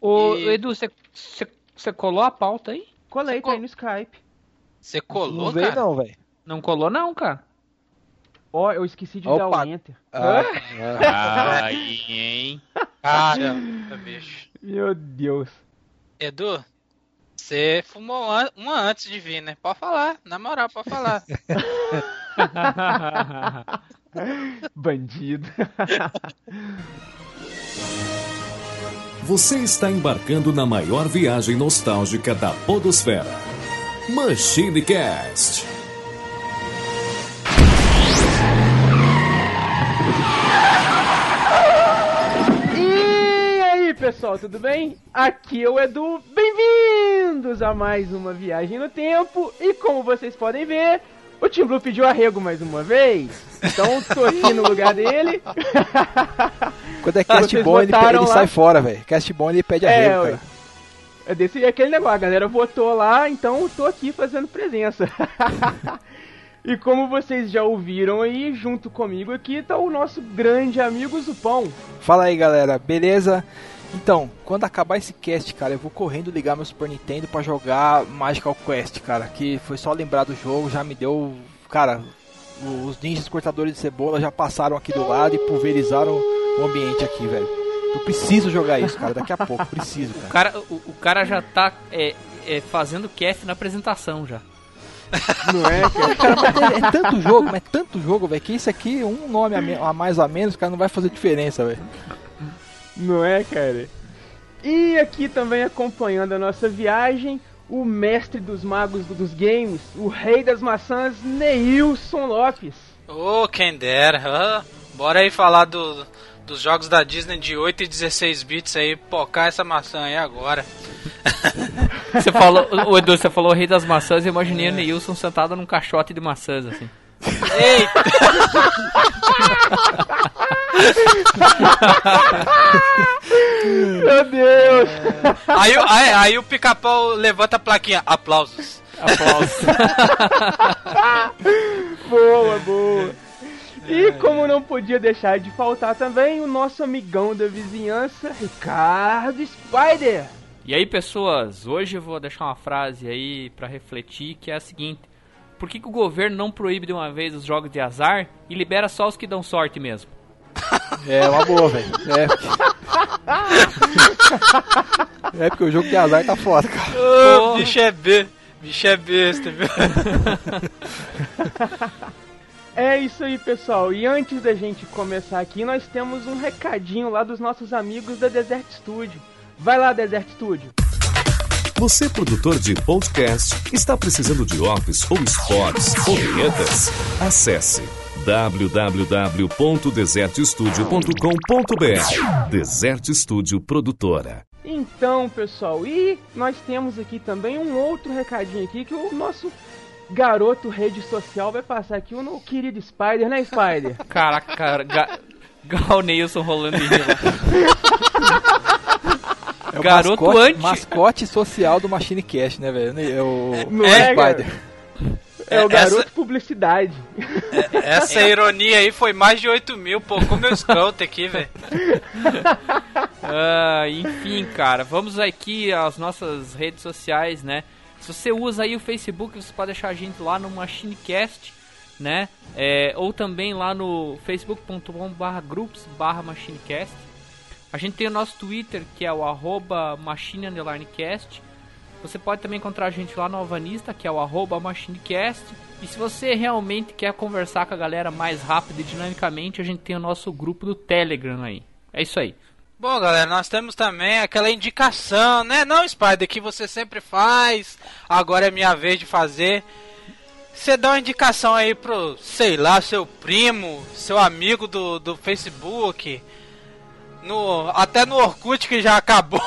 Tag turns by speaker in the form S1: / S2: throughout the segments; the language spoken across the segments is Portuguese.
S1: Ô, e... Edu, você colou a pauta aí?
S2: Colei, tá aí no Skype.
S3: Você colou, não
S1: veio, não, velho. Não colou não, cara.
S2: Ó, oh, eu esqueci de Opa. dar o enter.
S3: Ah, Aí, hein? Caramba, bicho.
S2: Meu Deus.
S3: Edu, você fumou uma antes de vir, né? Pode falar, na moral, pode falar.
S2: Bandido.
S4: Você está embarcando na maior viagem nostálgica da Podosfera. Machine Cast.
S2: E aí, pessoal, tudo bem? Aqui é o Edu. Bem-vindos a mais uma viagem no tempo. E como vocês podem ver, o Tim Blue pediu arrego mais uma vez. Então tô aqui no lugar dele.
S1: Quando é cast bom, ele, ele sai fora, velho. Cast bom, ele pede arrego, é, cara.
S2: É desse aquele negócio, a galera votou lá, então tô aqui fazendo presença. e como vocês já ouviram aí, junto comigo aqui tá o nosso grande amigo Zupão.
S1: Fala aí, galera, beleza? Então, quando acabar esse cast, cara, eu vou correndo ligar meu Super Nintendo para jogar Magical Quest, cara, que foi só lembrar do jogo, já me deu, cara, os ninjas cortadores de cebola já passaram aqui do lado e pulverizaram o ambiente aqui, velho. Eu preciso jogar isso, cara, daqui a pouco, preciso, cara.
S3: O cara, o, o cara já tá é, é, fazendo cast na apresentação já.
S1: Não é, cara? cara é, é, tanto jogo, mas é tanto jogo, velho, que isso aqui, um nome a, a mais ou a menos, cara, não vai fazer diferença, velho.
S2: Não é, cara? E aqui também acompanhando a nossa viagem, o mestre dos magos dos games, o rei das maçãs, Neilson Lopes.
S3: Ô, oh, quem dera. bora aí falar do, dos jogos da Disney de 8 e 16 bits aí, pocar essa maçã aí agora.
S1: você falou, o Edu, você falou rei das maçãs, eu imaginei é. o Neilson sentado num caixote de maçãs, assim. Eita!
S2: Meu Deus!
S3: Aí, aí, aí o pica-pau levanta a plaquinha, aplausos. Aplausos.
S2: boa, boa. E como não podia deixar de faltar também, o nosso amigão da vizinhança, Ricardo Spider.
S1: E aí, pessoas, hoje eu vou deixar uma frase aí para refletir, que é a seguinte: por que, que o governo não proíbe de uma vez os jogos de azar e libera só os que dão sorte mesmo?
S2: É uma boa, velho. É.
S1: é porque o jogo de azar tá foda, cara.
S3: Ô, bicho é B. Bicho é besta, viu?
S2: É isso aí, pessoal. E antes da gente começar aqui, nós temos um recadinho lá dos nossos amigos da Desert Studio. Vai lá, Desert Studio.
S4: Você, produtor de podcast, está precisando de office ou spots ou vinhetas? Acesse www.desertstudio.com.br Desert Studio Produtora.
S2: Então, pessoal, e nós temos aqui também um outro recadinho aqui que o nosso garoto rede social vai passar aqui o no querido Spider, né, Spider?
S1: Caraca, cara, ga... Gal Neilson rolando em É o garoto mascote, anti... mascote social do Machine Cash, né, velho? É o,
S2: é, é, Spider. É o garoto essa, publicidade.
S3: É, essa ironia aí foi mais de 8 mil, pô. Como eu scout aqui, velho.
S1: Uh, enfim, cara, vamos aqui às nossas redes sociais, né? Se você usa aí o Facebook, você pode deixar a gente lá no MachineCast, né? É, ou também lá no facebook.com/groups/machinecast. A gente tem o nosso Twitter, que é o arroba machine_cast. Você pode também encontrar a gente lá no Alvanista, que é o arroba machinecast. E se você realmente quer conversar com a galera mais rápido e dinamicamente, a gente tem o nosso grupo do Telegram aí. É isso aí.
S3: Bom, galera, nós temos também aquela indicação, né? Não, Spider, que você sempre faz. Agora é minha vez de fazer. Você dá uma indicação aí pro, sei lá, seu primo, seu amigo do, do Facebook. No, até no Orkut que já acabou.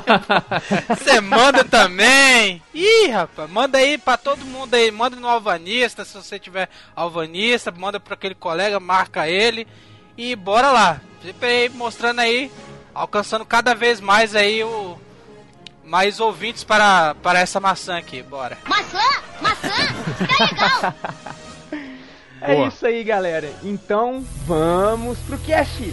S3: Você manda também. Ih, rapaz, manda aí pra todo mundo aí. Manda no Alvanista, se você tiver Alvanista. Manda pra aquele colega, marca ele. E bora lá. Sempre mostrando aí, alcançando cada vez mais aí o mais ouvintes para, para essa maçã aqui, bora. Maçã, maçã,
S2: tá legal. É Boa. isso aí, galera. Então, vamos pro cast.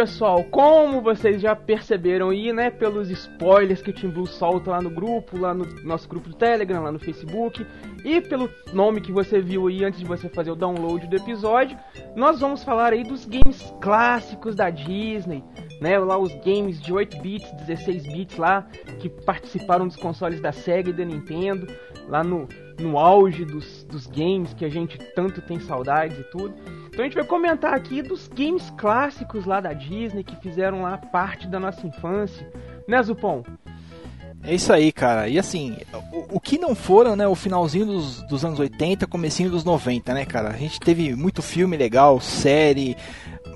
S2: Pessoal, como vocês já perceberam aí, né, pelos spoilers que o Team Blue solta lá no grupo, lá no nosso grupo do Telegram, lá no Facebook, e pelo nome que você viu aí antes de você fazer o download do episódio, nós vamos falar aí dos games clássicos da Disney, né, lá os games de 8 bits, 16 bits lá, que participaram dos consoles da Sega e da Nintendo, lá no, no auge dos, dos games que a gente tanto tem saudades e tudo. Então a gente vai comentar aqui dos games clássicos lá da Disney que fizeram lá parte da nossa infância, né, Zupon?
S1: É isso aí, cara. E assim, o, o que não foram, né, o finalzinho dos, dos anos 80, comecinho dos 90, né, cara? A gente teve muito filme legal, série,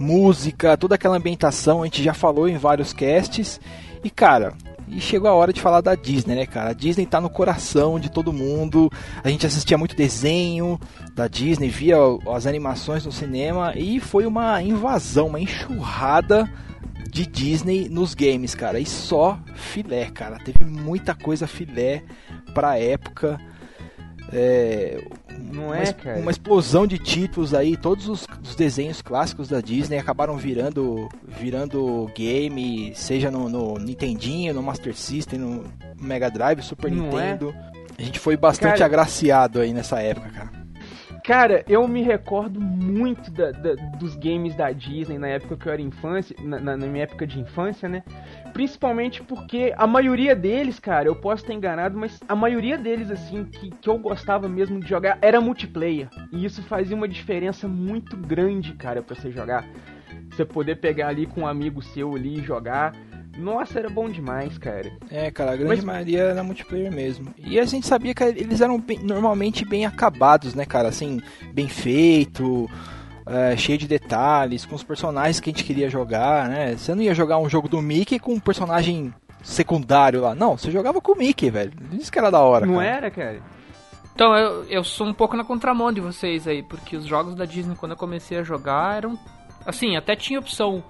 S1: música, toda aquela ambientação, a gente já falou em vários casts. E cara, e chegou a hora de falar da Disney, né, cara? A Disney tá no coração de todo mundo. A gente assistia muito desenho da Disney, via as animações no cinema e foi uma invasão, uma enxurrada de Disney nos games, cara. E só filé, cara. Teve muita coisa filé pra época. É,
S2: Não
S1: uma,
S2: é,
S1: es-
S2: cara?
S1: uma explosão de títulos aí, todos os, os desenhos clássicos da Disney acabaram virando virando game, seja no, no Nintendinho, no Master System, no Mega Drive, Super
S2: Não é?
S1: Nintendo. A gente foi bastante
S2: Cara-
S1: agraciado aí nessa época, cara.
S2: Cara, eu me recordo muito da- da- dos games da Disney na época que eu era infância, na, na- minha época de infância, né? Principalmente porque a maioria deles, cara, eu posso estar enganado, mas a maioria deles, assim, que, que eu gostava mesmo de jogar era multiplayer. E isso fazia uma diferença muito grande, cara, pra você jogar. Você poder pegar ali com um amigo seu ali e jogar. Nossa, era bom demais, cara.
S1: É, cara, a grande
S2: Mas-
S1: maioria era multiplayer mesmo. E a gente sabia que eles eram bem- normalmente bem acabados, né, cara? Assim, bem feito, é, cheio de detalhes, com os personagens que a gente queria jogar, né? Você não ia jogar um jogo do Mickey com um personagem secundário lá. Não, você jogava com o Mickey, velho. Isso que era da hora,
S2: Não
S1: cara.
S2: era, cara?
S5: Então, eu, eu sou um pouco na contramão de vocês aí, porque os jogos da Disney, quando eu comecei a jogar, eram. Assim, até tinha opção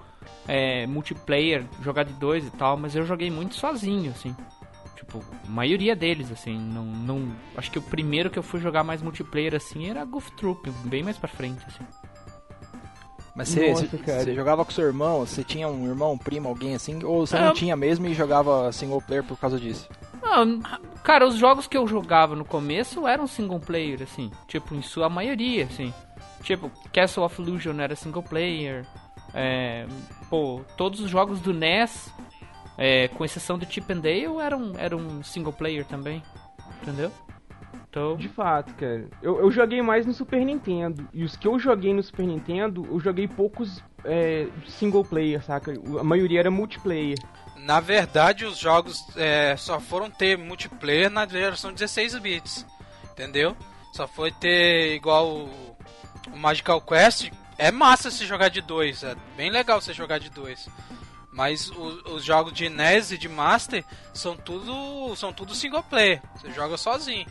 S5: é, multiplayer, jogar de dois e tal, mas eu joguei muito sozinho, assim. Tipo, a maioria deles, assim. Não, não, acho que o primeiro que eu fui jogar mais multiplayer, assim, era Goof Troop, bem mais pra frente, assim.
S1: Mas você,
S2: Nossa,
S1: você- jogava com seu irmão, você tinha um irmão, um primo, alguém assim, ou você
S5: É,
S1: não
S5: eu-
S1: tinha mesmo e jogava single player por causa disso?
S5: Ah, cara, os jogos que eu jogava no começo eram single player, assim. Tipo, em sua maioria, assim. Tipo, Castle of Illusion era single player. É, pô, todos os jogos do NES, é, com exceção do Chip and Dale, eram, eram single player também. Entendeu? Então,
S2: De fato, cara. Eu, eu joguei mais no Super Nintendo. E os que eu joguei no Super Nintendo, eu joguei poucos é, single player, saca? A maioria era multiplayer.
S3: Na verdade, os jogos é, só foram ter multiplayer na geração 16 bits, entendeu? Só foi ter igual o, o Magical Quest. É massa se jogar de dois, é bem legal você jogar de dois. Mas o- os jogos de NES e de Master são tudo são tudo single player. Você joga sozinho.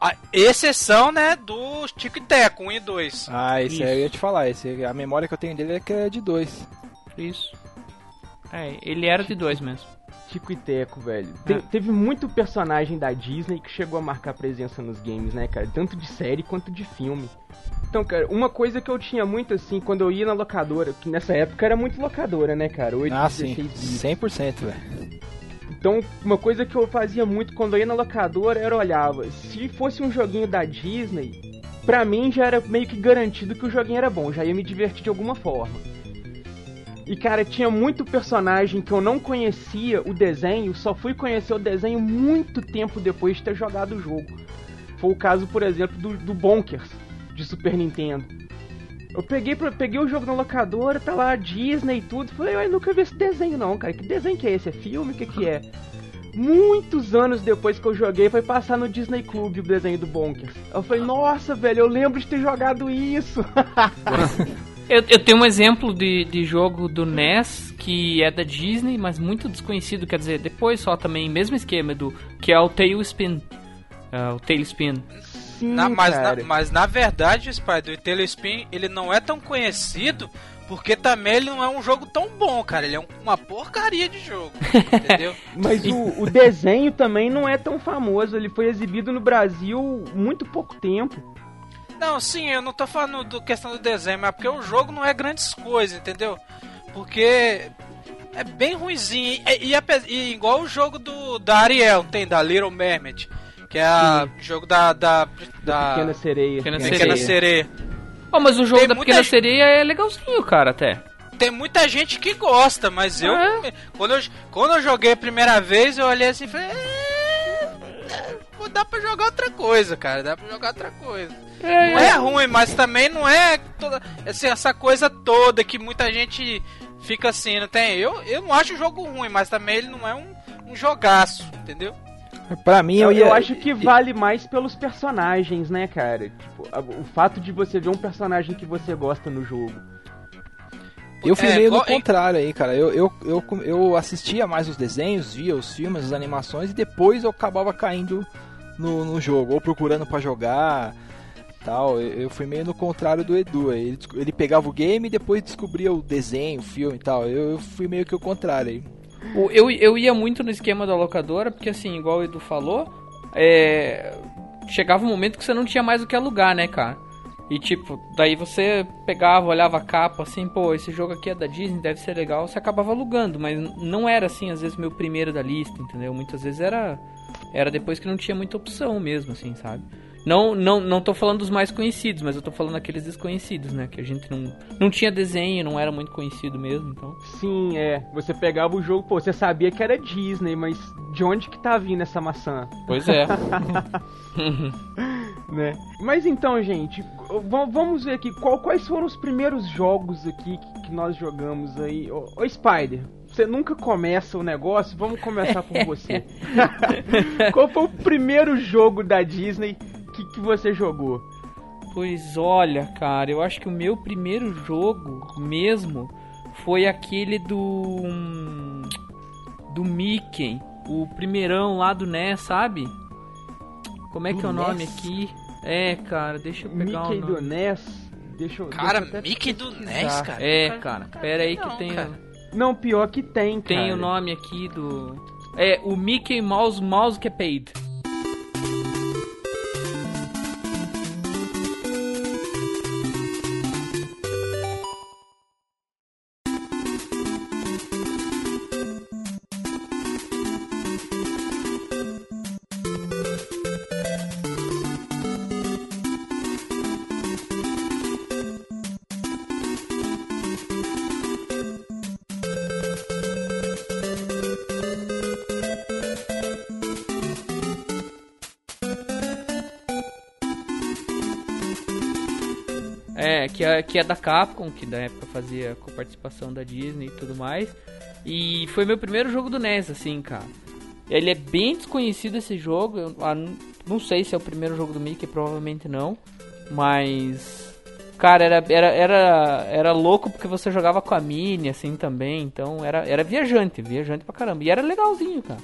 S3: A exceção, né, do Tico e Teco 1 e 2.
S1: Ah, esse
S5: Isso.
S1: aí eu ia te falar, esse, a memória que eu tenho dele é que é de dois.
S5: isso. É, ele era de dois mesmo.
S2: Tico e Teco, velho. Te-
S5: É.
S2: Teve muito personagem da Disney que chegou a marcar presença nos games, né, cara? Tanto de série quanto de filme. Então, cara, uma coisa que eu tinha muito assim, quando eu ia na locadora, que nessa época era muito locadora, né, cara? 8,
S1: Ah, sim,
S2: 16 bits.
S1: 100%, velho.
S2: Então, uma coisa que eu fazia muito quando eu ia na locadora era olhava, se fosse um joguinho da Disney, pra mim já era meio que garantido que o joguinho era bom, já ia me divertir de alguma forma. E cara, tinha muito personagem que eu não conhecia o desenho, só fui conhecer o desenho muito tempo depois de ter jogado o jogo. Foi o caso, por exemplo, do, do Bonkers, de Super Nintendo. Eu peguei, peguei o jogo na locadora, tá lá Disney e tudo. Falei, eu nunca vi esse desenho não, cara. Que desenho que é esse? É filme? O que que é? Muitos anos depois que eu joguei, foi passar no Disney Club o desenho do Bonkers. Eu falei, nossa, velho, eu lembro de ter jogado isso.
S5: Eu, eu tenho um exemplo de, de jogo do NES que é da Disney, mas muito desconhecido, quer dizer, depois só também, mesmo esquema do que é o Tailspin. É, o Tailspin.
S2: Sim,
S3: Na- mas, na, mas na verdade, Spider, o Tailspin ele não é tão conhecido porque também ele não é um jogo tão bom, cara. Ele é um- uma porcaria de jogo, entendeu?
S2: Mas o, o desenho também não é tão famoso. Ele foi exibido no Brasil muito pouco tempo.
S3: Não, sim, eu não tô falando do questão do desenho, mas porque o jogo não é grandes coisas, entendeu? Porque é bem ruimzinho. E, e, e igual o jogo do da Ariel, tem da Little Mermaid, que é a jogo da da, da
S2: Pequena Sereia.
S5: Pequena
S3: Pequena
S5: Sereia.
S3: Sereia.
S5: Oh, mas o jogo
S3: Tem
S5: da Pequena
S3: gente-
S5: Sereia é legalzinho, cara, até.
S3: Tem muita gente que gosta, mas eu
S5: É?
S3: quando eu quando eu joguei a primeira vez, eu olhei assim e falei, "É, é, dá pra jogar outra coisa, cara, dá pra jogar outra coisa. Não é ruim, mas também não é toda assim, essa coisa toda que muita gente fica assim, não tem? Eu, eu não acho o jogo ruim, mas também ele não é um, um jogaço, entendeu?
S1: Pra mim,
S2: Eu,
S1: eu, ia,
S2: eu acho que vale mais pelos personagens, né, cara? Tipo, o fato de você ver um personagem que você gosta no jogo.
S1: Eu fui
S3: É,
S1: meio no contrário aí, cara. Eu, eu, eu, eu assistia mais os desenhos, via os filmes, as animações e depois eu acabava caindo no, no jogo, ou procurando pra jogar tal. Eu, fui meio no contrário do Edu. Ele, ele pegava o game e depois descobria o desenho, o filme e tal. Eu, eu fui meio que o contrário aí.
S5: Eu, eu ia muito no esquema da locadora, porque assim, igual o Edu falou, é, chegava um momento que você não tinha mais o que alugar, né, cara? E tipo, daí você pegava, olhava a capa, assim, pô, esse jogo aqui é da Disney, deve ser legal, você acabava alugando, mas não era assim, às vezes, meu primeiro da lista, entendeu? Muitas vezes era era depois que não tinha muita opção mesmo, assim, sabe? Não, não, não tô falando dos mais conhecidos, mas eu tô falando aqueles desconhecidos, né? Que a gente não, não tinha desenho, não era muito conhecido mesmo, então.
S2: Sim, é. Você pegava o jogo, pô, você sabia que era Disney, mas de onde que tá vindo essa maçã?
S5: Pois é.
S2: né? Mas então, gente, vamos ver aqui qual- quais foram os primeiros jogos aqui que, que nós jogamos aí. Ô, ô, Spider, você nunca começa o negócio, vamos começar por você. qual foi o primeiro jogo da Disney que, que você jogou?
S5: Pois olha, cara, eu acho que o meu primeiro jogo mesmo foi aquele do. do Mickey, o primeirão lá do NES, sabe? Como é
S1: Do
S5: que é o nome
S1: NES?
S5: aqui? É, cara, deixa eu pegar
S2: Mickey
S5: o
S2: do
S5: nome.
S2: NES? Deixa eu.
S3: Cara,
S2: deixa eu
S3: Mickey do
S2: pesquisar.
S3: NES, cara.
S5: É, cara, pera aí que
S3: não,
S5: tem,
S3: cara.
S2: Não, pior que tem, cara.
S5: tem o nome aqui do. É, o Mickey Mouse Mouse Capade. Que é, da Capcom, que da época fazia com participação da Disney e tudo mais. E foi meu primeiro jogo do NES, assim, cara. Ele é bem desconhecido esse jogo. Eu ah, não- não sei se é o primeiro jogo do Mickey, provavelmente não. Mas. Cara, era, era, era, era louco porque você jogava com a Minnie, assim, também. Então era, era viajante, viajante pra caramba. E era legalzinho, cara.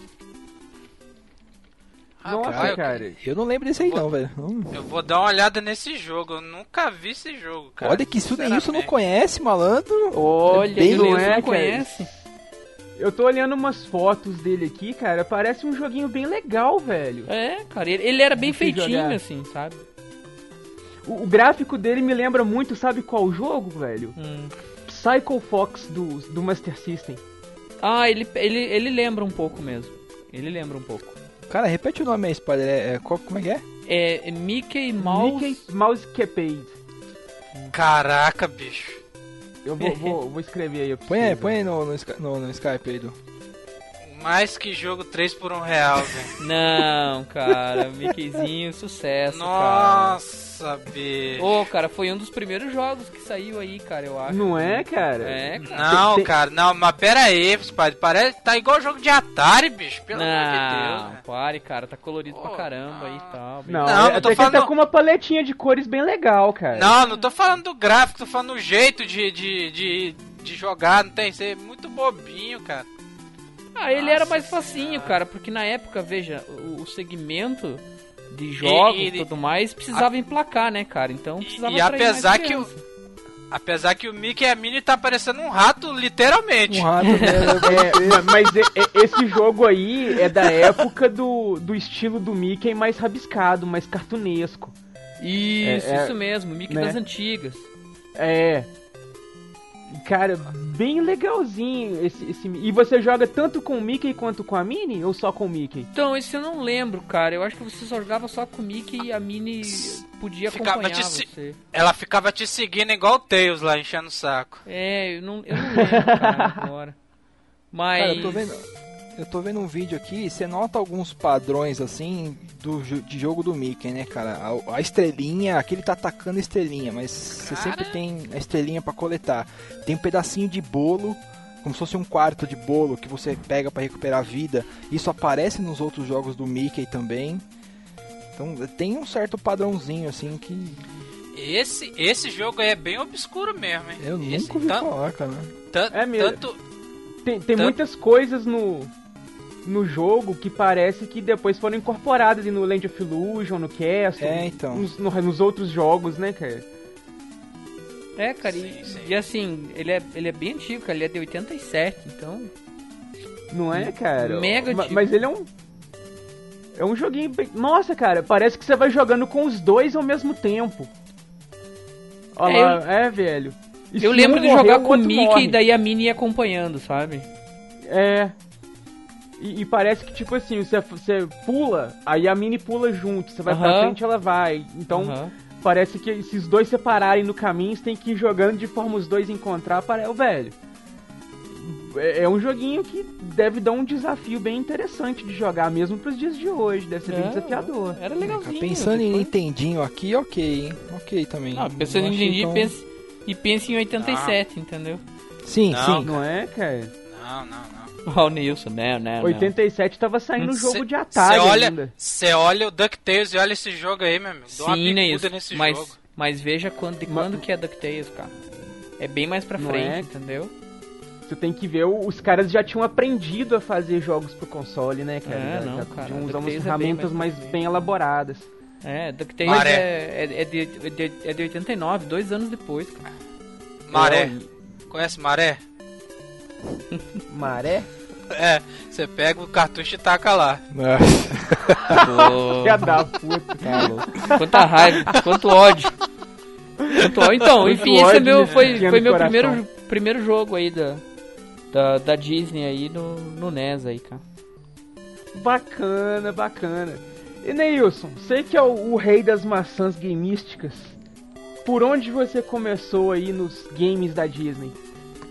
S2: Nossa,
S3: Rapaz, eu-
S2: cara.
S1: Eu não lembro desse aí não, velho. Hum.
S3: Eu vou dar uma olhada nesse jogo. Eu nunca vi esse jogo, cara.
S1: Olha que isso nem isso não conhece, malandro.
S5: Olha,
S1: bem-
S5: ele
S2: não é,
S5: não
S2: cara?
S5: conhece.
S2: Eu tô olhando umas fotos dele aqui, cara. Parece um joguinho bem legal, velho.
S5: É, cara, ele, ele era bem feitinho,
S2: jogar.
S5: assim, sabe?
S2: O, o gráfico dele me lembra muito, sabe qual jogo, velho?
S5: Hum.
S2: Psycho Fox do, do Master System.
S5: Ah, ele, ele, ele lembra um pouco mesmo. Ele lembra um pouco.
S1: Cara, repete o nome aí, Spider. É, é, qual- como é que é?
S5: É, é Mickey Mouse.
S2: Mickey Mouse Capade.
S3: Caraca, bicho.
S2: Eu vou, vou, vou escrever aí. pra
S1: Põe aí, põe aí no, no, no- no Skype aí, do.
S3: Mais que jogo 3 por 1 real, velho.
S5: Não, cara, Mickeyzinho, sucesso,
S3: Nossa, bicho.
S5: cara. Ô, cara, foi um dos primeiros jogos que saiu aí, cara, eu acho.
S2: Não é, cara?
S5: É, cara.
S3: Não,
S2: tem-
S3: cara, não, mas pera aí, padre. Parece tá igual jogo de Atari, bicho. Pelo amor de Deus.
S5: Não,
S3: né?
S5: pare, cara, tá colorido pra
S3: Pô,
S5: caramba aí e tal. bem-
S2: Não,
S3: Não,
S2: é-
S3: eu tô
S2: que ele tá
S3: falando-
S2: com uma paletinha de cores bem legal, cara.
S3: Não, não tô falando do gráfico, tô falando do jeito de, de, de, de jogar, não tem? Isso é muito bobinho, cara.
S5: Ah, ele era
S3: Nossa
S5: mais facinho,
S3: Senhora.
S5: cara, porque na época, veja, o, o segmento de jogos e
S3: e-
S5: tudo mais precisava emplacar, né, cara? Então precisava
S3: e
S5: mais
S3: apesar que o-. Apesar que o Mickey e a Minnie tá parecendo um rato, literalmente.
S1: Um rato, né?
S2: É, ma- mas e- e- esse jogo aí é da época do, do estilo do Mickey mais rabiscado, mais cartunesco.
S5: Isso,
S2: É, é,
S5: isso mesmo, Mickey
S2: né?
S5: das antigas.
S2: É. Cara, bem legalzinho esse, esse. E você joga tanto com o Mickey quanto com a Minnie? Ou só com o Mickey?
S5: Então, esse eu não lembro, cara. Eu acho que você só jogava só com o Mickey e a Minnie podia
S3: Ficava
S5: acompanhar
S3: se-
S5: você.
S3: Ela ficava te seguindo igual o Tails lá, enchendo o saco.
S5: É, eu não, eu não lembro, cara, agora. Mas...
S1: Cara, eu tô vendo. Eu tô vendo um vídeo aqui, você nota alguns padrões assim do de jogo do Mickey, né, cara? A, a estrelinha, aqui ele tá atacando a estrelinha, mas você sempre tem a estrelinha pra coletar. Tem um pedacinho de bolo, como se fosse um quarto de bolo que você pega pra recuperar a vida. Isso aparece nos outros jogos do Mickey também. Então tem um certo padrãozinho assim que
S3: Esse, esse jogo é bem obscuro mesmo, hein?
S1: eu
S3: Esse-
S1: nunca ouvi
S3: tan-
S1: falar, cara.
S3: tan-
S2: É mesmo.
S3: Tanto,
S2: Tem, tem
S3: Tanto-
S2: muitas coisas no, no jogo que parece que depois foram incorporadas no Land of Illusion, no Castle,
S1: É, então.
S2: nos, no- nos outros jogos, né, cara?
S5: É, cara,
S3: Sim,
S5: e,
S3: sim.
S5: e assim, ele é, ele é bem antigo, cara, ele é de 87, então...
S2: Não é, cara?
S5: Mega
S2: Ma-
S5: antigo.
S2: Mas ele é um. É um joguinho bem. Nossa, cara, parece que você vai jogando com os dois ao mesmo tempo. Olha
S5: É,
S2: lá, é, velho. E
S5: Eu lembro
S2: um
S5: de
S2: morrer,
S5: jogar com o Mickey
S2: morre.
S5: e daí a Minnie ia acompanhando, sabe?
S2: É. E, e parece que, tipo assim, você, você pula, aí a Mini pula junto. Você vai pra frente, ela vai. Então, parece que se os dois separarem no caminho, você tem que ir jogando de forma os dois encontrar para o velho. É, é um joguinho que deve dar um desafio bem interessante de jogar, mesmo pros dias de hoje. Deve ser bem
S5: É,
S2: desafiador.
S5: Era legalzinho.
S1: Pensando em Nintendinho aqui, ok, hein? Ok também.
S5: Não, pensando em Nintendo,
S1: tão-
S5: pensa, e pensa em 87, entendeu?
S1: Sim,
S3: Não,
S1: sim.
S2: Não é, cara?
S3: Não, não, não.
S5: Ó, o Nilson, né, né,
S2: 87 tava saindo um jogo de Atari
S3: cê olha,
S2: ainda.
S3: Você olha o DuckTales e olha esse jogo aí, meu amigo. Dá uma
S5: né,
S3: bicuda nesse
S5: Mas,
S3: jogo.
S5: mas veja quando, de quando que é DuckTales, cara. É bem mais pra
S2: Não
S5: frente,
S2: é?
S5: entendeu?
S2: Você tem que ver, os caras já tinham aprendido a fazer jogos pro console, né, cara?
S5: É,
S2: já,
S5: não,
S2: já
S5: cara,
S2: tinham usado umas
S5: é bem
S2: ferramentas
S5: mais
S2: mais
S5: pra
S2: bem elaboradas.
S5: É, DuckTales
S3: Maré.
S5: é, é, é de, é, de, é de 89, dois anos depois, cara.
S3: Maré.
S2: É,
S3: Conhece Maré?
S2: Maré?
S3: É, você pega o cartucho e taca lá.
S2: Filha da puta.
S5: Tá. Quanta raiva, quanto ódio. Quanto ódio. Então,
S2: Quanto
S5: enfim, esse é meu, foi, foi meu
S2: coração.
S5: primeiro, primeiro jogo aí da, da, da Disney aí no, no NES aí, cara.
S2: Bacana, bacana. E Neilson, sei que é o, o rei das maçãs gameísticas. Por onde você começou aí nos games da Disney?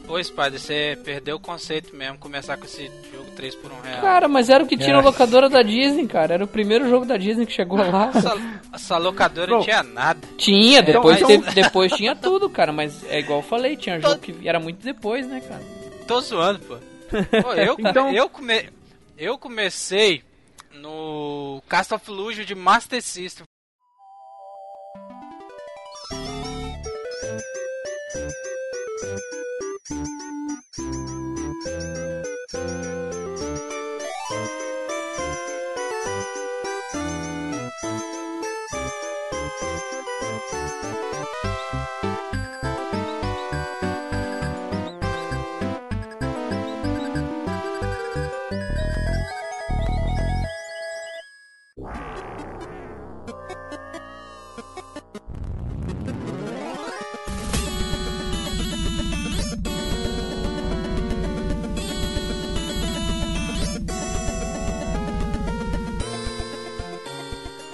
S3: Pô, Spider, você perdeu o conceito mesmo, começar com esse jogo 3 por 1 real.
S5: Cara, mas era o que tinha na
S1: É.
S5: locadora da Disney, cara. Era o primeiro jogo da Disney que chegou lá.
S3: essa, essa locadora
S2: Bom.
S3: não tinha nada.
S5: Tinha, depois,
S2: então-
S5: depois tinha tudo, cara. Mas é igual eu falei, tinha jogo que era muito depois, né, cara?
S3: Tô zoando, pô. Pô, eu,
S2: Então-
S3: eu, come, eu comecei no Cast of Illusion de Master System.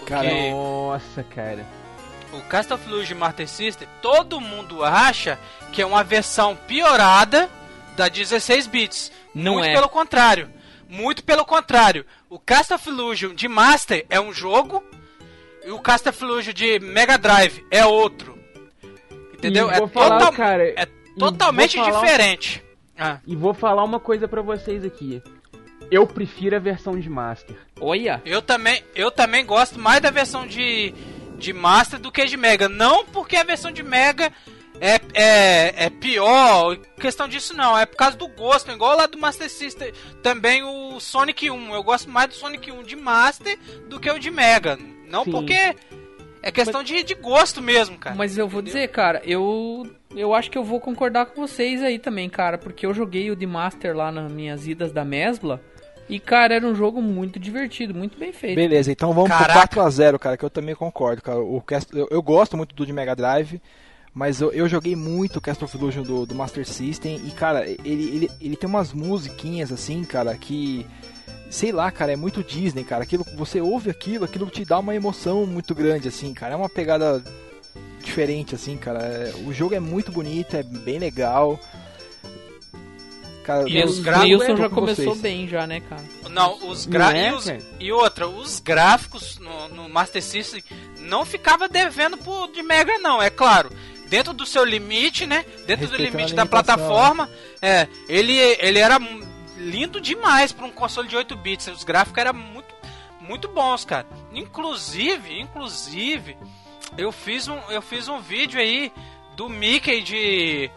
S1: Cara,
S2: Nossa, cara.
S3: o Cast of Illusion Master System, todo mundo acha que é uma versão piorada da 16 bits.
S5: Não
S3: Muito
S5: é.
S3: pelo contrário. Muito pelo contrário. O Cast of Illusion de Master é um jogo e o Cast of Illusion de Mega Drive é outro. Entendeu?
S2: Vou falar,
S3: total-
S2: cara,
S3: é totalmente diferente. Ah,
S2: E vou falar uma coisa pra vocês aqui. Eu prefiro a versão de Master.
S5: Olha!
S3: eu também, eu também gosto mais da versão de, de Master do que de Mega. Não porque a versão de Mega é, é, é pior, questão disso não. É por causa do gosto, igual lá do Master System. Também o Sonic 1. Eu gosto mais do Sonic 1 de Master do que o de Mega. Não
S2: Sim.
S3: porque é questão de, de gosto mesmo, cara.
S5: Mas eu vou dizer, cara, eu eu acho que eu vou concordar com vocês aí também, cara, porque eu joguei o de Master lá nas minhas idas da Mesbla e cara, era um jogo muito divertido, muito bem feito.
S1: Beleza, então vamos
S3: Caraca.
S1: pro 4x0, cara, que eu também concordo, cara. O Cast- eu, eu gosto muito do de Mega Drive, mas eu, eu joguei muito o Cast of Illusion do, do Master System e, cara, ele, ele, ele tem umas musiquinhas assim, cara, que. Sei lá, cara, é muito Disney, cara. Aquilo, você ouve aquilo, aquilo te dá uma emoção muito grande, assim, cara. É uma pegada diferente, assim, cara. É- O jogo é muito bonito, é bem legal. Cara,
S3: E os gráficos-
S5: Wilson já
S1: com
S5: começou
S1: vocês.
S5: bem já, né, cara?
S3: Não, os gra...
S2: é,
S3: e, outra, os gráficos no, no Master System não ficava devendo pro de Mega não, é claro. Dentro do seu limite, né? Dentro do limite da
S1: limitação,
S3: plataforma, é, ele ele era lindo demais para um console de 8 bits. Os gráficos eram muito muito bons, cara. Inclusive, inclusive, eu fiz um eu fiz um vídeo aí do Mickey de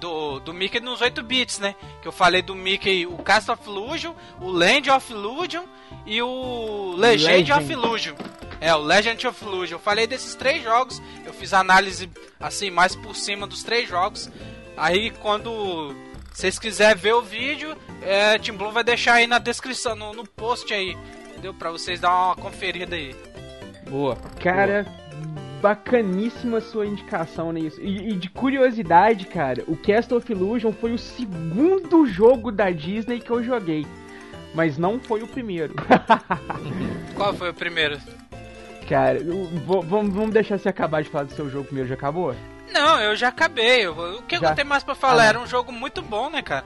S3: do, do Mickey nos 8 bits, né? Que eu falei do Mickey, o Cast of Illusion, o Land of Illusion e o Legend,
S2: Legend.
S3: of Illusion. É, o Legend of Illusion. Eu falei desses três jogos, eu fiz análise assim mais por cima dos três jogos. Aí quando vocês quiserem ver o vídeo, é, Team Blue vai deixar aí na descrição, no, no post aí, entendeu? Pra vocês dar uma conferida aí.
S5: Boa.
S2: Cara, bacaníssima sua indicação nisso. E, e de curiosidade, cara, o Cast of Illusion foi o segundo jogo da Disney que eu joguei. Mas não foi o primeiro.
S3: Qual foi o primeiro?
S2: cara, vamos, deixar você acabar de falar do seu jogo primeiro. Já acabou?
S3: Não, eu já acabei. eu- o que
S2: Já?
S3: eu tenho mais pra falar?
S2: Ah.
S3: Era um jogo muito bom, né, cara?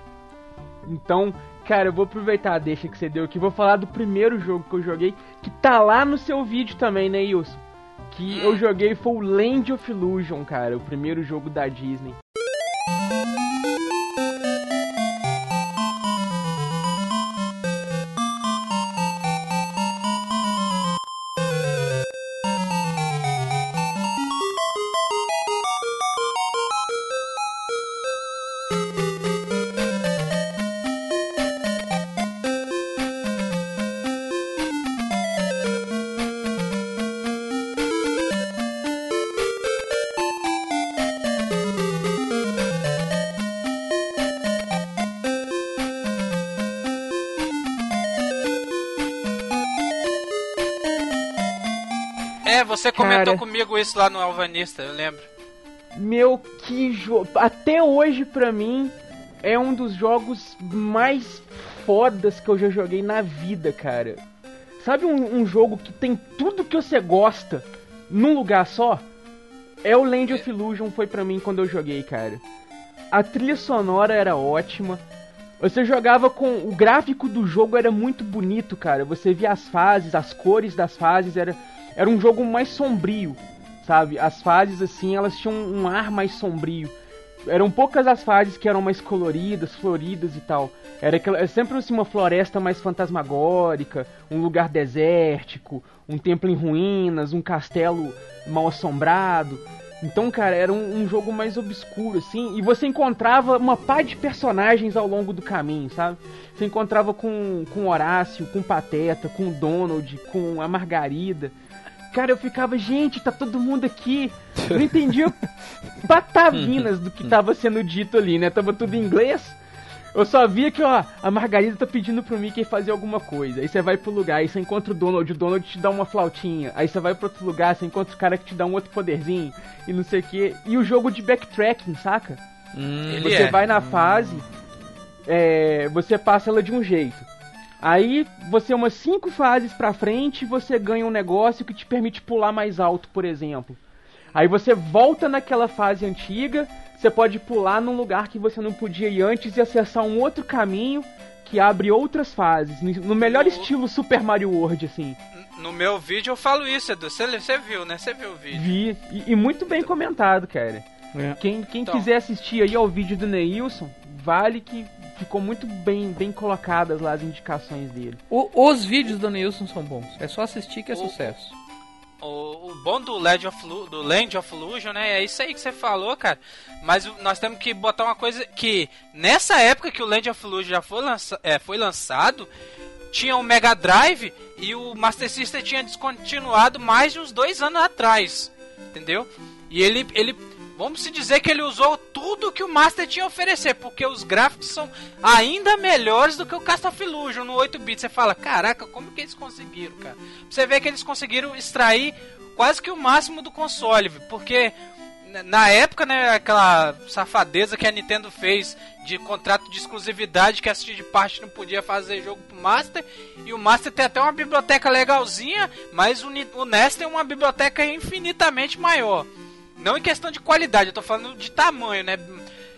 S2: Então, cara, eu vou aproveitar a deixa que você deu aqui. Vou falar do primeiro jogo que eu joguei, que tá lá no seu vídeo também, né, Wilson? Que eu joguei foi o Land of Illusion, cara, o primeiro jogo da Disney.
S3: É, você
S2: Cara.
S3: comentou comigo isso lá no Alvanista, eu lembro.
S2: Meu, que jogo. Até hoje, pra mim, é um dos jogos mais fodas que eu já joguei na vida, cara. Sabe um, um jogo que tem tudo que você gosta num lugar só? É o Land of Illusion, foi pra mim quando eu joguei, cara. A trilha sonora era ótima. Você jogava com. O gráfico do jogo era muito bonito, cara. Você via as fases, as cores das fases, era, era um jogo mais sombrio sabe? As fases, assim, elas tinham um ar mais sombrio. Eram poucas as fases que eram mais coloridas, floridas e tal. Era é sempre assim, uma floresta mais fantasmagórica, um lugar desértico, um templo em ruínas, um castelo mal assombrado. Então, cara, era um, um jogo mais obscuro, assim, e você encontrava uma pá de personagens ao longo do caminho, sabe? Você encontrava com, com Horácio, com Pateta, com Donald, com a Margarida. Cara, eu ficava, gente, tá todo mundo aqui. Não entendia patavinas do que tava sendo dito ali, né? Tava tudo em inglês. Eu só via que, ó, a Margarida tá pedindo pro Mickey fazer alguma coisa. Aí você vai pro lugar, aí você encontra o Donald, o Donald te dá uma flautinha. Aí você vai pro outro lugar, você encontra o cara que te dá um outro poderzinho. E não sei o que. E o jogo de backtracking, saca?
S5: Hum,
S2: Você
S3: é.
S2: vai na fase, é, você passa ela de um jeito. Aí você umas cinco fases pra frente, você ganha um negócio que te permite pular mais alto, por exemplo. Aí você volta naquela fase antiga, você pode pular num lugar que você não podia ir antes e acessar um outro caminho que abre outras fases, no no melhor
S3: O-
S2: estilo Super Mario World, assim.
S3: No meu vídeo eu falo isso, Edu. Você você viu, né? Você viu o vídeo.
S2: Vi, e, e muito bem comentado, cara.
S5: É.
S2: Quem, quem
S3: Então.
S2: quiser assistir aí ao vídeo do Neilson, vale que ficou muito bem, bem colocadas lá as indicações dele.
S5: O- os vídeos do Nilson são bons. É só assistir que é
S3: O-
S5: sucesso.
S3: O, o bom do Land of, Lu- do Land of Illusion, né? É isso aí que você falou, cara. Mas nós temos que botar uma coisa que nessa época que o Land of Illusion já foi, lança, é, foi lançado, tinha o Mega Drive e o Master System tinha descontinuado mais de uns dois anos atrás, entendeu? E ele, ele, vamos se dizer que ele usou tudo que o Master tinha a oferecer, porque os gráficos são ainda melhores do que o Cast of Illusion no 8-bit. Você fala, caraca, como que eles conseguiram, cara? Você vê que eles conseguiram extrair quase que o máximo do console, porque na- época, né, aquela safadeza que a Nintendo fez de contrato de exclusividade que a Seed Part não podia fazer jogo pro Master, e o Master tem até uma biblioteca legalzinha, mas o, o NES tem uma biblioteca infinitamente maior. Não em questão de qualidade, eu tô falando de tamanho, né?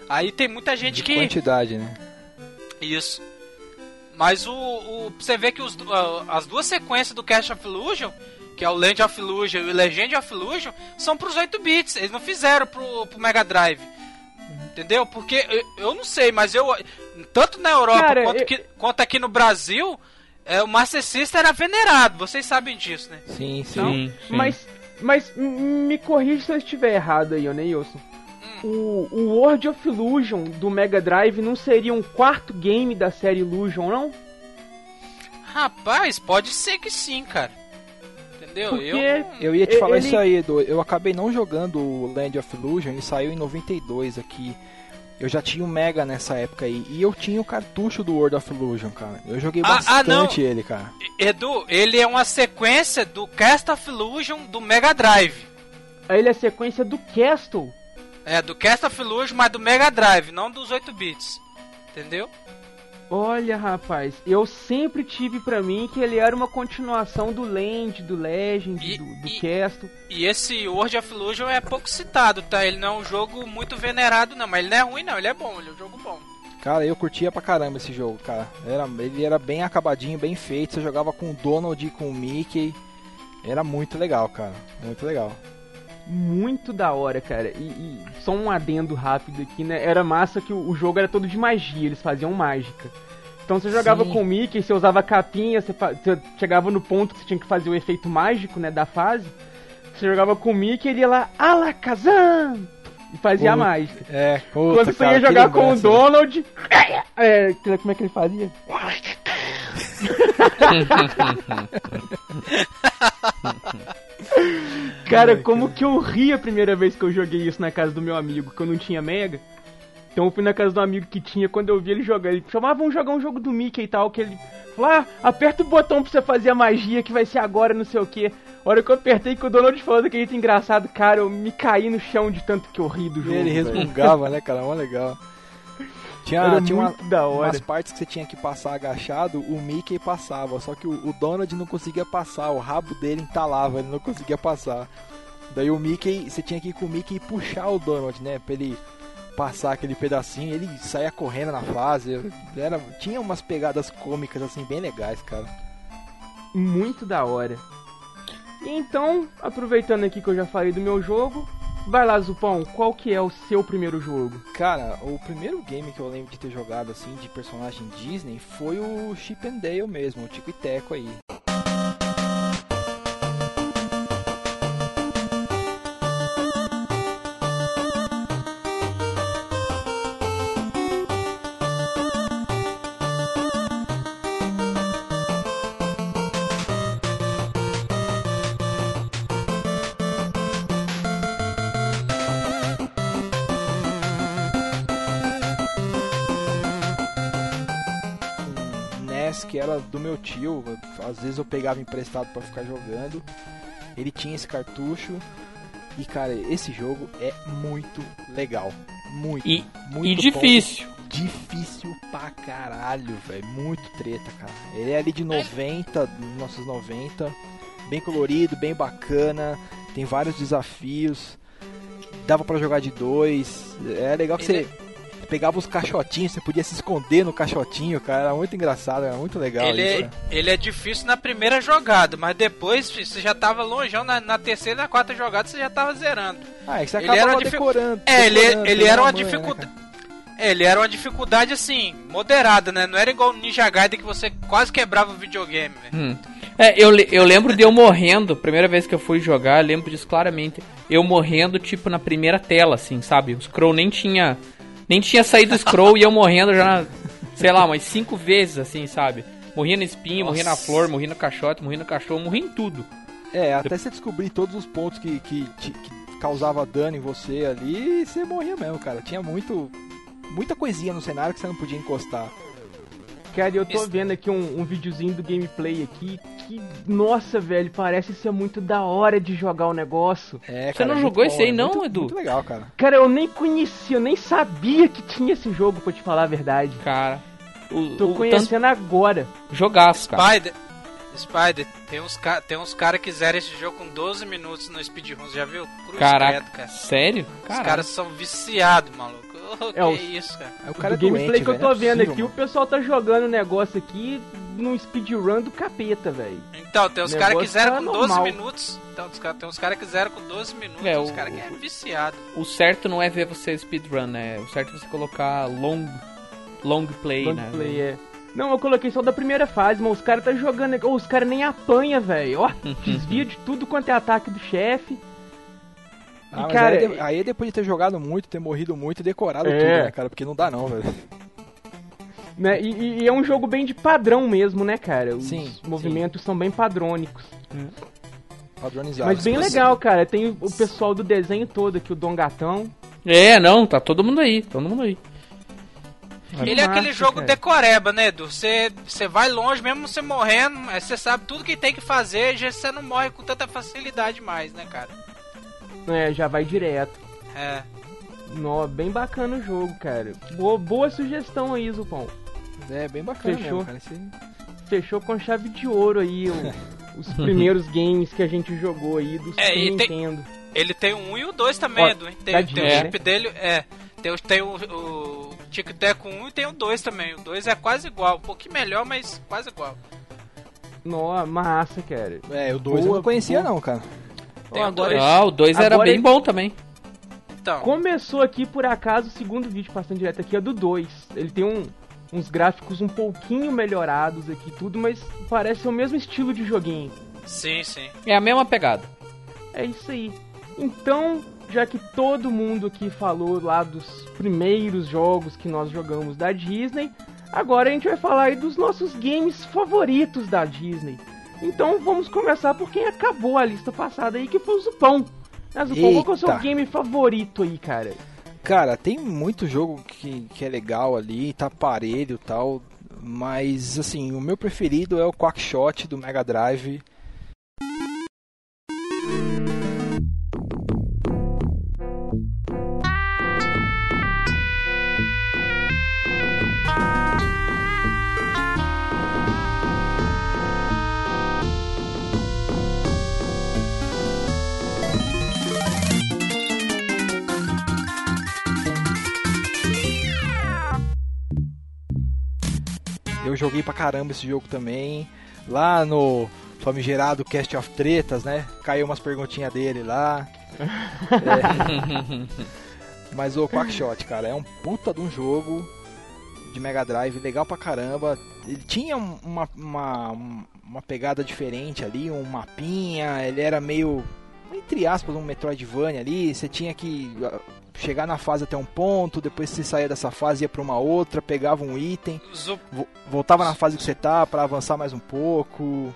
S3: Aí tem muita gente
S1: De
S3: que.
S1: quantidade, né?
S3: Isso. Mas o, o você vê que os, as duas sequências do Cash of Illusion, que é o Land of Illusion e o Legend of Illusion, são pros 8 bits. Eles não fizeram pro, pro Mega Drive. Entendeu? Porque eu, eu não sei, mas eu tanto na Europa
S2: Cara,
S3: quanto,
S2: eu-
S3: que- quanto aqui no Brasil, é, o Master System era venerado. Vocês sabem disso, né?
S1: Sim, sim.
S5: Sim, sim.
S2: Mas, mas m- me corrija se eu estiver errado aí, ô Neilson. O, o World of Illusion do Mega Drive não seria um quarto game da série Illusion, não?
S3: Rapaz, pode ser que sim, cara. Entendeu?
S2: Porque-
S3: Eu
S1: Eu ia te falar
S2: Ele-
S1: isso aí, Edu. Eu acabei não jogando o Land of Illusion, ele saiu em 92 aqui. Eu já tinha o Mega nessa época aí. E eu tinha o cartucho do World of Illusion, cara. Eu joguei
S3: Ah, ah, não.
S1: bastante ele, cara.
S3: Edu, ele é uma sequência do Cast of Illusion do Mega Drive.
S2: Aí ele é a sequência do Castle.
S3: É, do Cast of Illusion, mas do Mega Drive, não dos 8 bits. Entendeu?
S2: Olha, rapaz, eu sempre tive pra mim que ele era uma continuação do Land, do Legend,
S3: E-
S2: do, do
S3: e-
S2: Castle.
S3: E esse World of Illusion é pouco citado, tá? Ele não é um jogo muito venerado, não. Mas ele não é ruim, não. Ele é bom, ele é um jogo bom.
S1: Cara, eu curtia pra caramba esse jogo, cara. Era, ele era bem acabadinho, bem feito. Você jogava com o Donald e com o Mickey. Era muito legal, cara. Muito legal.
S2: Muito da hora, cara. E, e só um adendo rápido aqui, né? Era massa que o, o jogo era todo de magia, eles faziam mágica. Então você jogava
S1: Sim.
S2: com o Mickey, você usava a capinha, você, você chegava no ponto que você tinha que fazer o efeito mágico, né, da fase. Você jogava com o Mickey, ele ia lá, Alakazam! E fazia a
S1: Puta,
S2: mágica.
S1: É,
S2: Quando você ia jogar com o Donald, é, como é que ele fazia? Cara, como que eu ri a primeira vez que eu joguei isso na casa do meu amigo, que eu não tinha Mega. Então eu fui na casa do amigo que tinha, quando eu vi ele jogar, ele chamava, vamos jogar um jogo do Mickey e tal, que ele falou, ah, aperta o botão pra você fazer a magia que vai ser agora, não sei o que. A hora que eu apertei que o Donald falou daquele jeito engraçado, cara, eu me caí no chão de tanto que eu ri do jogo.
S1: Ele
S2: velho.
S1: resmungava, né, cara? Mó legal. Tinha,
S2: Era
S1: tinha uma-
S2: muito da hora.
S1: umas partes que você tinha que passar agachado, o Mickey passava, só que o, o Donald não conseguia passar, o rabo dele entalava, ele não conseguia passar. Daí o Mickey, você tinha que ir com o Mickey e puxar o Donald, né, pra ele passar aquele pedacinho, ele saía correndo na fase, era, tinha umas pegadas cômicas assim bem legais, cara.
S2: Muito da hora. E então, aproveitando aqui que eu já falei do meu jogo, vai lá, Zupão, qual que é o seu primeiro jogo?
S1: Cara, o primeiro game que eu lembro de ter jogado assim de personagem Disney foi o Chip and Dale mesmo, o Tico e Teco aí. Que era do meu tio, às vezes eu pegava emprestado pra ficar jogando. Ele tinha esse cartucho e cara, esse jogo é muito legal, muito,
S5: E,
S1: muito
S5: e
S1: bom.
S5: difícil.
S1: Difícil pra caralho, velho, muito treta, cara. Ele é ali de 90, 1990, bem colorido, bem bacana, tem vários desafios. Dava pra jogar de dois. É legal que
S3: Ele-
S1: você pegava os caixotinhos, você podia se esconder no caixotinho, cara. Era muito engraçado, era muito legal
S3: Ele
S1: isso.
S3: é, ele é difícil na primeira jogada, mas depois você já tava longeão na, na terceira e na quarta jogada você já tava zerando.
S1: Ah, é que você
S3: ele
S1: acabava
S3: era uma dificu-
S1: decorando.
S3: É, ele,
S1: decorando,
S3: ele era uma
S1: né,
S3: dificuldade.
S1: cara?
S3: É, ele era uma dificuldade assim, moderada, né? Não era igual o Ninja Gaiden que você quase quebrava o videogame, velho.
S5: Hum. É, eu, eu lembro de eu morrendo, primeira vez que eu fui jogar, eu lembro disso claramente. Eu morrendo, tipo, na primeira tela, assim, sabe? O scroll nem tinha. Nem tinha saído o scroll e eu morrendo já, sei lá, umas cinco vezes, assim, sabe? Morria no espinho, morria na flor, morria no caixote, morria no cachorro, morria em tudo.
S1: É, até você descobrir todos os pontos que, que, te- que causava dano em você ali, você morria mesmo, cara. Tinha muito. Muita coisinha no cenário que você não podia encostar.
S2: Cara, eu tô vendo aqui um, um videozinho do gameplay aqui que, nossa, velho, parece ser muito da hora de jogar o negócio.
S1: É,
S5: Você
S1: cara,
S5: não
S1: é
S5: jogou esse
S1: bom,
S5: aí
S1: é
S5: não,
S1: muito-
S5: Edu?
S1: Muito legal, cara.
S2: Cara, eu nem conhecia, eu nem sabia que tinha esse jogo, pra te falar a verdade.
S5: Cara. O,
S2: Tô
S5: o tanto
S2: conhecendo agora.
S5: jogaço, cara.
S3: Spider, Spider, tem uns, ca- tem uns caras que zeram esse jogo com 12 minutos no speedrun, já viu? Cruz
S5: Caraca,
S3: credo, cara.
S5: sério?
S3: Os
S5: Caralho.
S3: caras são viciados, maluco.
S2: É, os-
S3: isso, cara.
S1: Aí o cara
S2: o
S1: é
S2: gameplay
S1: doente,
S2: que eu tô
S1: é
S2: vendo
S1: possível,
S2: aqui, o pessoal tá jogando o negócio aqui num speedrun do capeta, velho.
S3: Então, tem uns caras que zeram
S2: tá
S3: com 12
S2: normal.
S3: minutos. Então, os tem uns caras que zeram com 12 minutos,
S5: É,
S3: uns
S5: o-
S3: caras que é viciado.
S5: O certo não é ver você speedrun, né? O certo é você colocar long, long play,
S2: Long
S5: né?
S2: play, é. Não, eu coloquei só da primeira fase, mas os caras tá jogando. Ô, os caras nem apanha, velho. Ó, desvia de tudo quanto é ataque do chefe.
S1: Ah,
S2: E, cara,
S1: aí, de- aí é depois de ter jogado muito, ter morrido muito e decorado
S2: É.
S1: tudo, né, cara? Porque não dá não, velho.
S2: Né? E, e- e é um jogo bem de padrão mesmo, né, cara? Os
S1: Sim,
S2: movimentos são bem padrônicos.
S1: Padronizado.
S2: Mas bem
S1: Se você-
S2: legal, cara. Tem o, pessoal do desenho todo aqui, o Dom Gatão.
S5: É, não, tá todo mundo aí, todo mundo aí.
S3: Ele é aquele
S2: massa,
S3: jogo
S2: cara.
S3: decoreba, né, Edu? Você você vai longe, mesmo você morrendo, você sabe tudo que tem que fazer, já você não morre com tanta facilidade mais, né, cara?
S2: É, já vai direto.
S3: É.
S2: Nó, bem bacana o jogo, cara. Boa, boa sugestão aí, Zupão.
S1: É bem bacana
S2: Fechou.
S1: mesmo, cara. Esse-
S2: Fechou com chave de ouro aí o- os primeiros games que a gente jogou aí do
S3: É,
S2: Super
S3: e tem-
S2: Nintendo.
S3: Ele tem o 1 e o 2 também,
S2: Ó,
S3: Edu. Tem,
S2: da
S3: tem o chip dele, é. Tem, o- tem o, o Tic Tac 1 e tem o 2 também. O 2 é quase igual, um pouquinho melhor, mas quase igual.
S2: Nó, massa, cara.
S1: É, o 2 eu não conhecia
S2: boa.
S1: não, cara.
S3: Tem o
S2: agora-
S3: dois.
S5: Ah, o 2 era bem
S2: ele-
S5: bom também.
S3: Então,
S2: Começou aqui, por acaso, o segundo vídeo passando direto aqui é do 2. Ele tem um- uns gráficos um pouquinho melhorados aqui e tudo, mas parece o mesmo estilo de joguinho.
S3: sim, sim.
S5: É a mesma pegada.
S2: É isso aí. Então, já que todo mundo aqui falou lá dos primeiros jogos que nós jogamos da Disney, agora a gente vai falar aí dos nossos games favoritos da Disney. Então vamos começar por quem acabou a lista passada aí, que foi o Zupão. Né, Zupão, qual que é o seu
S1: Eita.
S2: game favorito aí, cara?
S1: Cara, tem muito jogo que, que é legal ali, tá parelho e tal. Mas, assim, o meu preferido é o Quackshot do Mega Drive. Eu joguei pra caramba esse jogo também. Lá no famigerado Cast of Tretas, né? Caiu umas perguntinhas dele lá. É. Mas o Quackshot, cara, é um puta de um jogo de Mega Drive legal pra caramba. Ele tinha um- uma, uma, uma pegada diferente ali, um mapinha, ele era meio, entre aspas, um Metroidvania ali. Você tinha que ah, chegar na fase até um ponto, depois você saía dessa fase ia pra uma outra, pegava um item. Vo- voltava na fase que você tá pra avançar mais um pouco.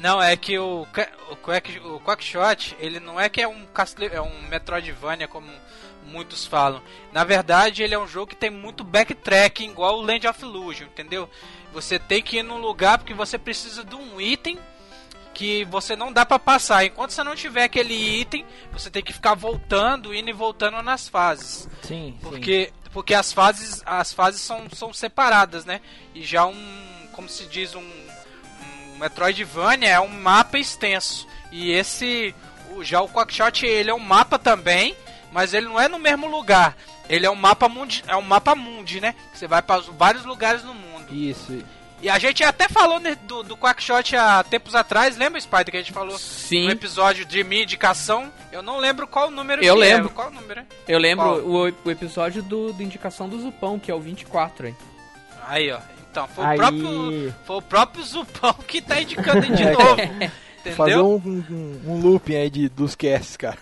S3: Não, é que o, o, Quack, o Quackshot, ele não é que é um, é um Metroidvania como muitos falam. Na verdade, ele é um jogo que tem muito backtracking, igual o Land of Illusion, entendeu? Você tem que ir num lugar porque você precisa de um item que você não dá pra passar. Enquanto você não tiver aquele item, você tem que ficar voltando, indo e voltando nas fases.
S1: Sim,
S3: Porque, porque as fases, as fases são, são separadas, né? E já um, como se diz, um, um Metroidvania é um mapa extenso. E esse, já o Quackshot, ele é um mapa também, mas ele não é no mesmo lugar. Ele é um mapa mundi, é um mapa mundi, né? Você vai para vários lugares no mundo.
S1: Isso.
S3: E a gente até falou né, do, do Quackshot há tempos atrás, lembra, Spider, que a gente falou
S5: Sim.
S3: no episódio de minha indicação? Eu não lembro qual número
S5: Eu
S3: que
S5: lembro.
S3: é. Qual número é?
S5: Eu lembro o, o episódio do, do Indicação do Zupão, que é o 24, hein?
S3: Aí, ó. Então, foi
S2: Aí.
S3: o próprio foi o próprio Zupão que tá indicando de
S1: É,
S3: novo.
S1: Fazer
S3: Entendeu?
S1: um, um, um looping aí de, dos casts, cara.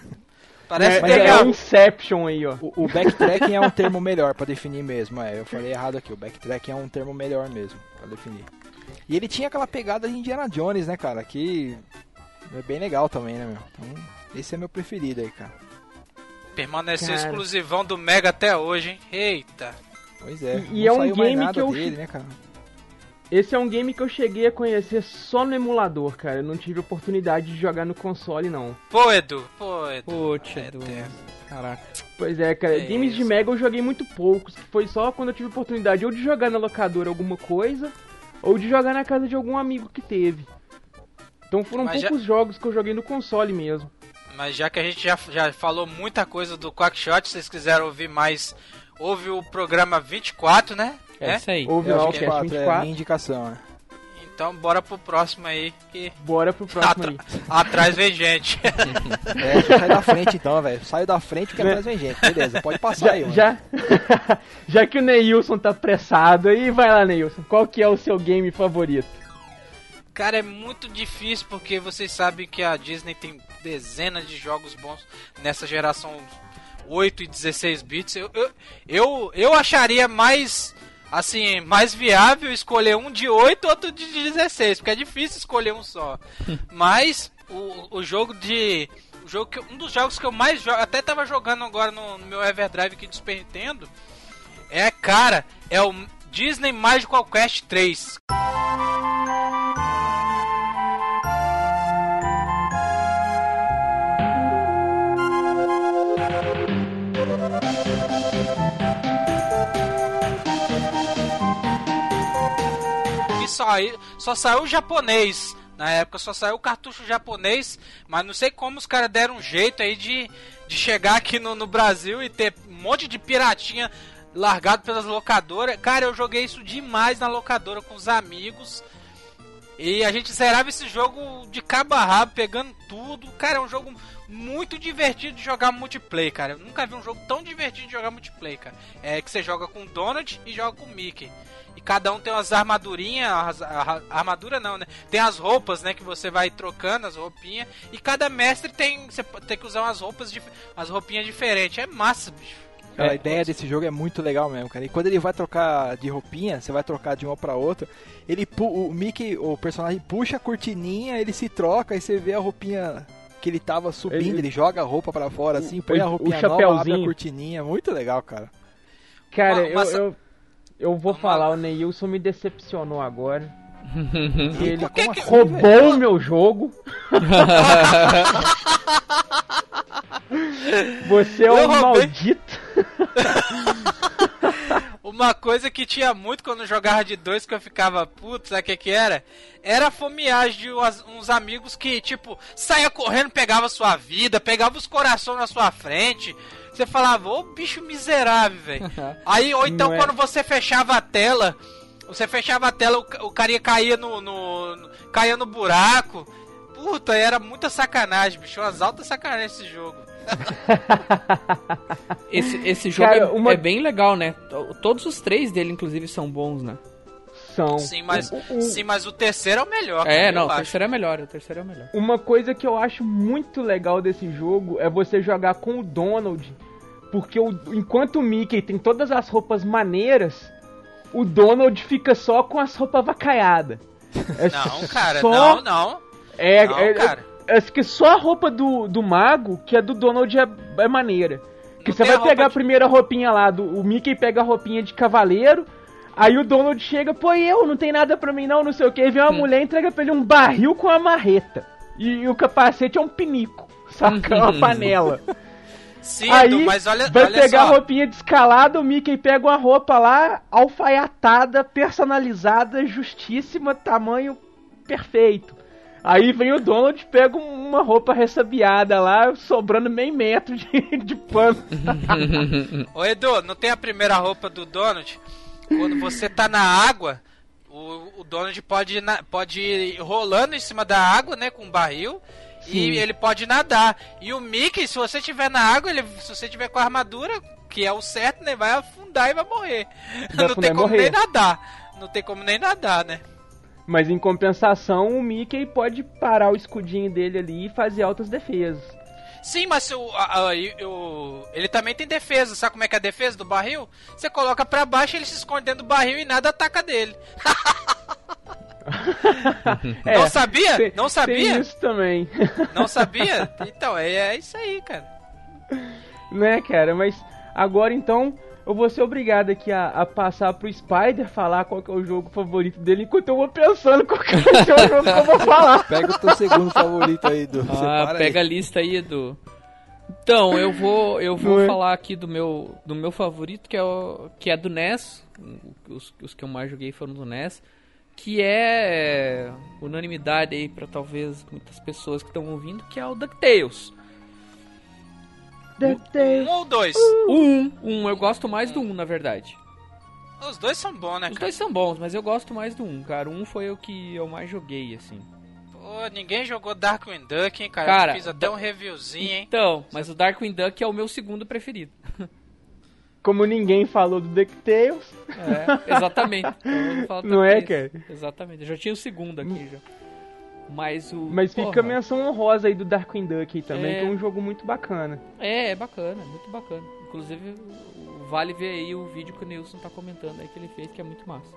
S3: Parece
S2: é, é
S3: legal.
S2: um Inception aí, ó.
S1: O, o backtracking é um termo melhor pra definir mesmo. É, eu falei errado aqui. O backtracking é um termo melhor mesmo pra definir. E ele tinha aquela pegada de Indiana Jones, né, cara? Que é bem legal também, né, meu? Então, esse é meu preferido aí, cara.
S3: Permaneceu
S2: Cara.
S3: exclusivão do Mega até hoje, hein? Eita.
S1: Pois é.
S2: E- e
S1: não
S2: é um game
S1: nada
S2: que eu
S1: dele, né, cara?
S2: Esse é um game que eu cheguei a conhecer só no emulador, cara. Eu não tive oportunidade de jogar no console, não.
S3: Pô, Edu. Pô, Edu.
S5: Putz,
S3: É
S5: Edu.
S3: eterno.
S5: Caraca.
S2: Pois é, cara.
S3: É
S2: Games de
S3: isso.
S2: Mega eu joguei muito poucos. que Foi só quando eu tive oportunidade ou de jogar na locadora alguma coisa, ou de jogar na casa de algum amigo que teve. Então foram
S3: Mas já-
S2: poucos jogos que eu joguei no console mesmo.
S3: Mas já que a gente já, já falou muita coisa do Quackshot, se vocês quiserem ouvir mais, ouve o programa 24, né?
S5: É,
S3: É?
S5: isso aí.
S2: Houve
S1: É,
S2: lá
S1: o
S2: o Cast
S1: 24, é a
S2: 24.
S1: minha indicação, né?
S3: Então bora pro próximo aí, que
S2: Bora pro próximo aí.
S3: atrás vem gente.
S1: É, sai da frente então, velho. Saio da frente porque atrás vem gente. Beleza, pode passar
S2: Já,
S1: aí, mano.
S2: já, já que o Neilson tá apressado aí, vai lá, Neilson. Qual que é o seu game favorito?
S3: Cara, é muito difícil porque vocês sabem que a Disney tem dezenas de jogos bons nessa geração 8 e 16 bits. Eu, eu, eu, eu acharia mais assim, mais viável escolher um de 8 outro de 16, porque é difícil escolher um só. Mas o, o jogo de o jogo que, um dos jogos que eu mais jogo, até tava jogando agora no, no meu Everdrive aqui do Super Nintendo, é, cara, é o Disney Magical Quest 3. Que só, saiu o japonês. Na época só saiu o cartucho japonês, mas não sei como os caras deram um jeito aí de, de chegar aqui no, no Brasil e ter um monte de piratinha largado pelas locadoras. Cara, eu joguei isso demais na locadora com os amigos. E a gente zerava esse jogo de cabo a rabo, pegando tudo. Cara, é um jogo muito divertido de jogar multiplayer, cara. Eu nunca vi um jogo tão divertido de jogar multiplayer, cara. É que você joga com o Donald e joga com o Mickey. E cada um tem umas armadurinhas, as- a- a- armadura não, né? Tem as roupas, né, que você vai trocando, as roupinhas. E cada mestre tem, você tem que usar umas roupas, as roupinhas diferentes. É massa, bicho.
S1: Cara,
S5: É.
S1: a ideia desse jogo é muito legal mesmo, cara. E quando ele vai trocar de roupinha, você vai trocar de uma pra outra, ele pu- o Mickey, o personagem puxa a cortininha, ele se troca e você vê a roupinha que ele tava subindo,
S2: Ele-
S1: ele, joga a roupa pra fora assim, põe
S2: o-
S1: a
S2: o
S1: roupinha nova, abre
S2: chapéuzinho.
S1: a cortininha, muito legal, cara.
S2: Cara,
S3: Uma- uma
S2: eu, eu, eu vou falar, o Neilson me decepcionou agora. Ele
S3: que-
S1: assim,
S2: roubou o meu jogo. Você é um
S3: roubei.
S2: maldito.
S3: Uma coisa que tinha muito quando eu jogava de dois que eu ficava puto, sabe o que que era? Era a fomeagem de uns amigos que, tipo, saia correndo, pegava sua vida, pegava os corações na sua frente. Você falava, ô bicho miserável, velho. Aí, ou então
S2: é.
S3: quando você fechava a tela, você fechava a tela, o, o carinha caía no, no, no- caía no buraco. Puta, era muita sacanagem, bicho. Umas altas sacanagem esse jogo.
S5: Esse, esse jogo
S2: Cara,
S5: é,
S2: uma-
S5: é bem legal, né? To- Todos os três dele, inclusive, são bons, né?
S2: São.
S3: Sim, mas,
S2: O- o-
S3: sim, mas o terceiro é o melhor.
S5: É, não, o
S3: acho.
S5: terceiro é melhor, o terceiro é o melhor.
S2: Uma coisa que eu acho muito legal desse jogo é você jogar com o Donald. Porque o, enquanto o Mickey tem todas as roupas maneiras, o Donald fica só com as roupas vacaiadas. É
S3: Não, cara,
S2: só,
S3: não, não.
S2: É,
S3: Não,
S2: é,
S3: cara.
S2: é, é que só a roupa do, do mago, que é do Donald, é, é maneira. Que
S3: Não
S2: você vai
S3: a
S2: pegar a
S3: de-
S2: primeira roupinha lá, do, o Mickey pega a roupinha de cavaleiro, aí o Donald chega, pô, eu, não tem nada pra mim não, não sei o que, aí vem uma mulher e entrega pra ele um barril com uma marreta. E, e o capacete é um pinico, saca? É uma panela.
S3: Sim,
S2: aí
S3: Edu, mas olha,
S2: vai
S3: olha
S2: pegar a
S3: só.
S2: roupinha descalada, o Mickey pega uma roupa lá, alfaiatada, personalizada, justíssima, tamanho perfeito. Aí vem o Donald, pega uma roupa ressabiada lá, sobrando meio metro de, de pano.
S3: Ô Edu, não tem a primeira roupa do Donald? Quando você tá na água, o, o Donald pode, na- pode ir rolando em cima da água, né, com um barril.
S2: Sim.
S3: E ele pode nadar. E o Mickey, se você tiver na água, ele, se você tiver com a armadura, que é o certo, né, vai afundar e vai morrer.
S2: Vai
S3: não tem como
S2: morrer.
S3: nem nadar. Não tem como nem nadar, né?
S2: Mas em compensação, o Mickey pode parar o escudinho dele ali e fazer altas defesas.
S3: Sim, mas o, a- a- o- ele também tem defesa. Sabe como é que é a defesa do barril? Você coloca pra baixo, ele se esconde dentro do barril e nada ataca dele.
S2: É,
S3: não sabia?
S2: tem-
S3: não sabia?
S2: Tem isso também.
S3: Não sabia? Então, é, é isso aí, cara.
S2: né, cara? Mas agora então eu vou ser obrigado aqui a, a passar pro Spider falar qual que é o jogo favorito dele, enquanto eu vou pensando qual que ser o jogo que eu vou falar.
S1: Pega o teu segundo favorito aí, do.
S5: Ah, pega a lista aí, Edu. Então, eu vou, eu vou
S2: Não é?
S5: falar aqui do meu, do meu favorito, que é, o, que é do NES. Os, os que eu mais joguei foram do NES. Que é unanimidade aí pra talvez muitas pessoas que estão ouvindo, que é o DuckTales.
S3: Um ou dois?
S5: O 1, um, eu gosto mais do 1, na verdade.
S3: Os dois são bons, né,
S5: Os
S3: cara?
S5: dois são bons, mas eu gosto mais do 1, cara. O 1 foi o que eu mais joguei, assim.
S3: Pô, ninguém jogou Darkwing Duck, hein, cara?
S5: Cara,
S3: eu fiz até um reviewzinho, hein?
S5: Então, mas o Darkwing Duck é o meu segundo preferido.
S2: Como ninguém falou do DuckTales,
S5: É, exatamente. Então
S2: Não é, cara?
S5: Exatamente. Eu já tinha o segundo aqui já. Mas o.
S2: mas fica
S5: porra,
S2: a menção honrosa aí do Darkwing Duck também,
S5: É.
S2: que é um jogo muito bacana.
S5: É, é bacana, muito bacana. Inclusive, vale ver aí o vídeo que o Nilson tá comentando aí que ele fez, que é muito massa.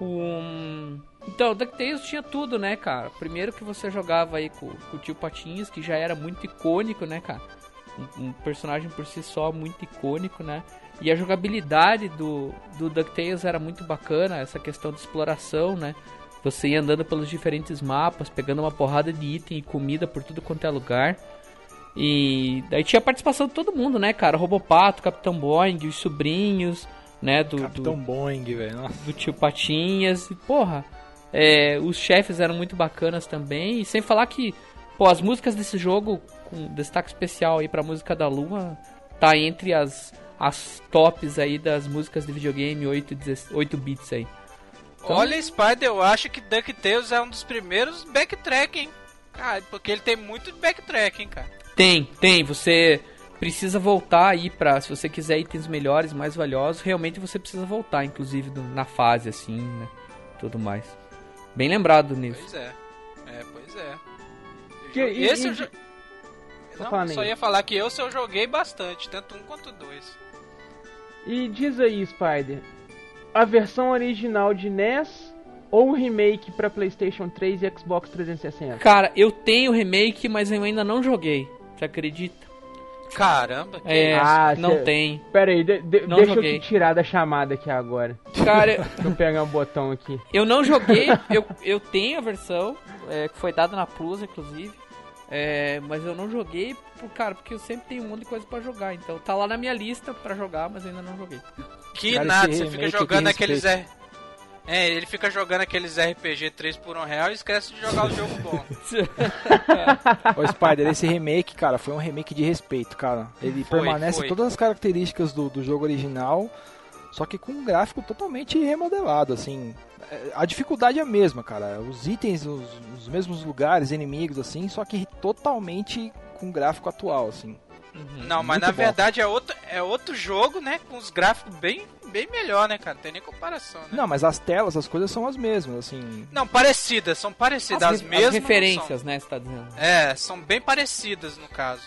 S5: Um... Então, o DuckTales tinha tudo, né, cara? Primeiro que você jogava aí com, com o tio Patinhas, que já era muito icônico, né, cara? Um, um personagem por si só muito icônico, né? E a jogabilidade do, do DuckTales era muito bacana, essa questão de exploração, né? Você ia andando pelos diferentes mapas, pegando uma porrada de item e comida por tudo quanto é lugar. E daí tinha a participação de todo mundo, né, cara? Robopato, Capitão Boeing, os sobrinhos, né, do,
S1: Capitão
S5: do,
S1: Boeing, velho.
S5: Do tio Patinhas. E, porra, é, os chefes eram muito bacanas também. E sem falar que, pô, as músicas desse jogo, com destaque especial aí pra música da Lua, tá entre as, as tops aí das músicas de videogame 8, 10 8 bits aí. Então-
S3: Olha, Spider, eu acho que DuckTales é um dos primeiros backtrack, hein? Cara, porque ele tem muito backtrack, hein, cara?
S5: Tem, tem. Você precisa voltar aí pra. Se você quiser itens melhores, mais valiosos, realmente você precisa voltar, inclusive do- na fase, assim, né? Tudo mais. Bem lembrado nisso.
S3: Pois é. É, pois é.
S2: Que- e-
S3: Esse
S2: e-
S3: eu jo- Não, só
S2: aí.
S3: ia falar que eu, eu joguei bastante, tanto um quanto dois.
S2: E diz aí, Spider, a versão original de NES ou o remake pra PlayStation 3 e Xbox 360?
S5: Cara, eu tenho remake, mas eu ainda não joguei. Você acredita?
S3: Caramba, que
S5: É,
S2: Ah,
S5: não
S2: cê-
S5: tem.
S2: Pera aí, de- de-
S5: Não
S2: deixa
S5: joguei.
S2: eu te tirar da chamada aqui agora.
S5: Cara,
S2: Deixa eu pegar um botão aqui.
S5: eu não joguei. Eu, eu tenho a versão, é, que foi dada na Plus, inclusive. É, mas eu não joguei, por, cara, porque eu sempre tenho um monte de coisa pra jogar. Então tá lá na minha lista pra jogar, mas ainda não joguei.
S3: Que
S1: Cara,
S3: nada, você fica jogando aqueles R... É, ele fica jogando aqueles RPG 3 por 1 real e esquece de jogar o jogo bom.
S1: Ô Spider, esse remake, cara, foi um remake de respeito, cara. Ele
S3: Foi,
S1: permanece
S3: foi.
S1: todas as características do, do jogo original, só que com um gráfico totalmente remodelado, assim. É, A dificuldade é a mesma, cara. Os itens, os, os mesmos lugares, inimigos, assim, só que totalmente com gráfico atual, assim.
S3: Não, mas
S1: Muito
S3: na
S1: bom.
S3: verdade é outro, é outro jogo, né? Com os gráficos bem, bem melhor, né, cara? Não tem nem comparação, né?
S1: Não, mas as telas, as coisas são as mesmas, assim.
S3: Não, parecidas, são parecidas. As,
S5: re-
S3: mesmas. não
S5: referências, né, você tá dizendo.
S3: É, são bem parecidas no caso.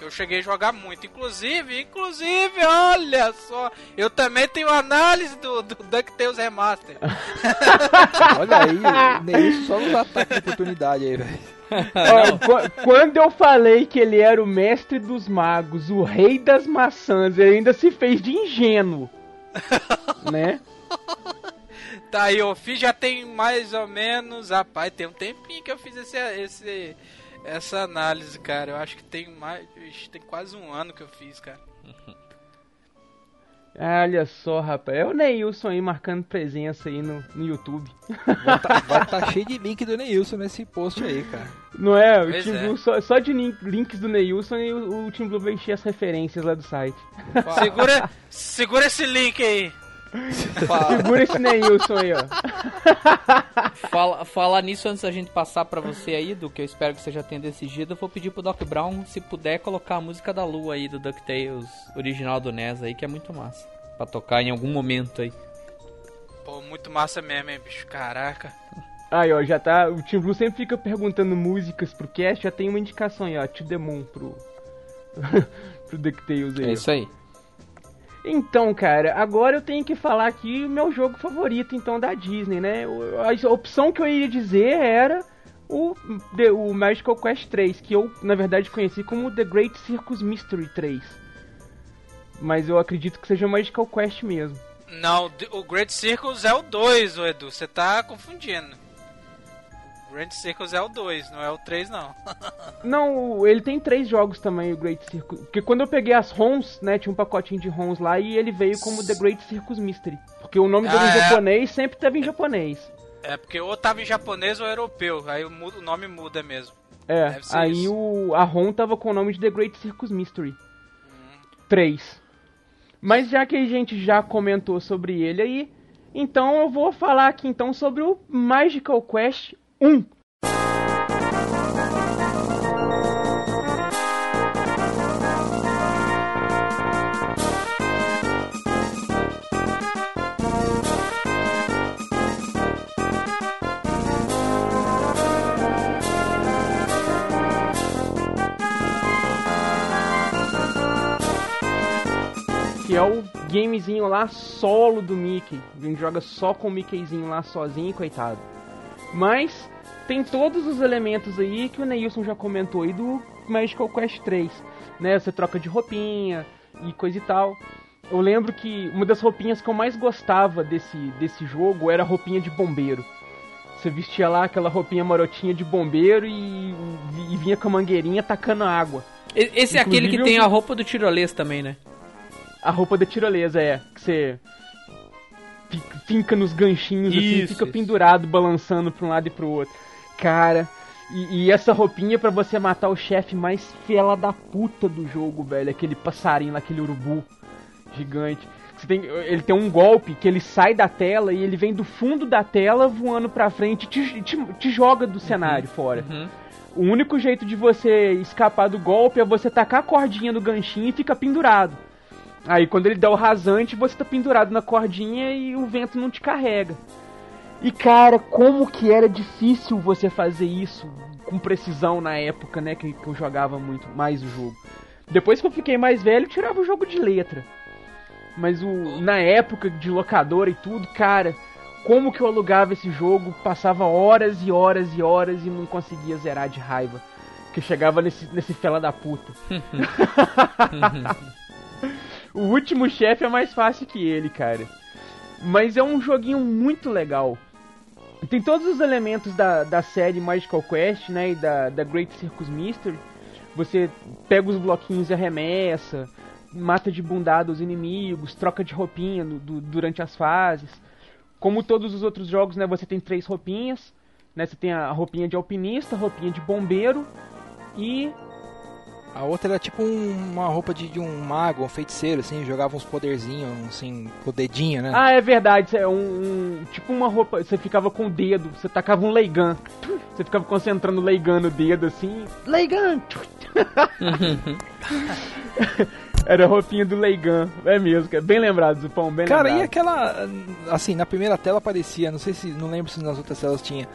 S3: Que eu cheguei a jogar muito. Inclusive, inclusive, olha só, eu também tenho análise do, do DuckTales Remaster.
S1: Olha aí, Neilson só nos ataques de oportunidade aí, velho.
S2: Quando eu falei que ele era o mestre dos magos, o rei das maçãs, ele ainda se fez de ingênuo. né?
S3: Tá aí, eu fiz já tem mais ou menos. Rapaz, tem um tempinho que eu fiz esse, esse, essa análise, cara. Eu acho que tem mais. Tem quase um ano que eu fiz, cara.
S2: Olha só, rapaz. É o Neilson aí marcando presença aí no, no YouTube.
S1: Vai tá, vai tá cheio de link do Neilson nesse post aí, cara.
S2: Não é? O Team
S3: é.
S2: Blue, só, só de link- links do Neilson e o, o Team Blue vai encher as referências lá do site.
S3: Segura, segura esse link aí.
S5: Fa-
S2: Segura esse Neilson aí, ó.
S5: Fala, falar nisso antes da gente passar pra você aí, do que eu espero que você já tenha decidido, eu vou pedir pro Doc Brown, se puder, colocar a música da Lua aí do DuckTales original do NES aí, que é muito massa. Pra tocar em algum momento aí.
S3: Pô, muito massa mesmo, hein, bicho. Caraca.
S2: Aí, ó, já tá. O Team Blue sempre fica perguntando músicas pro cast, já tem uma indicação aí, ó. To the Moon pro. pro DuckTales aí.
S5: É
S2: ó.
S5: isso aí.
S2: Então, cara, agora eu tenho que falar aqui o meu jogo favorito, então, da Disney, né? A opção que eu ia dizer era o, The- o Magical Quest 3, que eu, na verdade, conheci como The Great Circus Mystery 3. Mas eu acredito que seja o Magical Quest mesmo.
S3: Não, o Great Circus é o 2, ô Edu. Você tá confundindo. Great Circus é o 2, não é o 3, não.
S2: Não, ele tem três jogos também, o Great Circus. Porque quando eu peguei as ROMs, né, tinha um pacotinho de ROMs lá e ele veio como The Great Circus Mystery. Porque o nome dele
S3: Ah,
S2: em
S3: é?
S2: japonês sempre teve em japonês.
S3: É porque ou tava em japonês ou europeu. Aí o, o nome muda mesmo.
S2: É, aí
S3: isso.
S2: o, a ROM tava com o nome de The Great Circus Mystery 3. Mas já que a gente já comentou sobre ele aí, então eu vou falar aqui então sobre o Magical Quest 1. que é o gamezinho lá solo do Mickey. A gente joga só com o Mickeyzinho lá sozinho, coitado. Mas tem todos os elementos aí que o Neilson já comentou aí do Magical Quest 3, né? Você troca de roupinha e coisa e tal. Eu lembro que uma das roupinhas que eu mais gostava desse, desse jogo era a roupinha de bombeiro. Você vestia lá aquela roupinha marotinha de bombeiro e, e vinha com a mangueirinha tacando água.
S5: Esse é aquele que
S2: Inclusive,
S5: tem a roupa do tirolês também, né?
S2: A roupa da tirolesa, é. Que você finca nos ganchinhos assim,
S5: Isso,
S2: fica
S5: isso.
S2: pendurado, balançando pra um lado e pro outro. Cara, e, e essa roupinha é pra você matar o chefe mais fela da puta do jogo, velho. Aquele passarinho lá, aquele urubu gigante. Tem, ele tem um golpe que ele sai da tela e ele vem do fundo da tela voando pra frente e te, te, te joga do cenário fora.
S5: Uhum.
S2: O único jeito de você escapar do golpe é você tacar a cordinha no ganchinho e fica pendurado. Aí quando ele dá o rasante, você tá pendurado na cordinha e o vento não te carrega. E cara, como que era difícil você fazer isso com precisão na época, né, que, que eu jogava muito mais o jogo. Depois que eu fiquei mais velho, eu tirava o jogo de letra. Mas o na época de locadora e tudo, cara, como que eu alugava esse jogo, passava horas e horas e horas e não conseguia zerar de raiva. Que chegava nesse, nesse fela da puta. o último chefe é mais fácil que ele, cara. Mas é um joguinho muito legal. Tem todos os elementos da, da série Magical Quest, né? E da, da Great Circus Mystery. Você pega os bloquinhos e arremessa, mata de bundada os inimigos, troca de roupinha no- du- durante as fases. Como todos os outros jogos, né? Você tem três roupinhas. Né, você tem a roupinha de alpinista, a roupinha de bombeiro e
S1: A outra era tipo um- uma roupa de, de um mago, um feiticeiro, assim, jogava uns poderzinhos, assim, com o dedinho, né?
S2: Ah, é verdade, é um, um- tipo uma roupa, você ficava com o dedo, você tacava um Leigan. Você ficava concentrando o Leigan no dedo assim. Leigan! Era a roupinha do Leigan. É mesmo, cara. Bem lembrado, Zupão, bem
S1: Cara, e
S2: lembrado.
S1: aquela. Assim, na primeira tela aparecia, não sei se. Não lembro se nas outras telas tinha.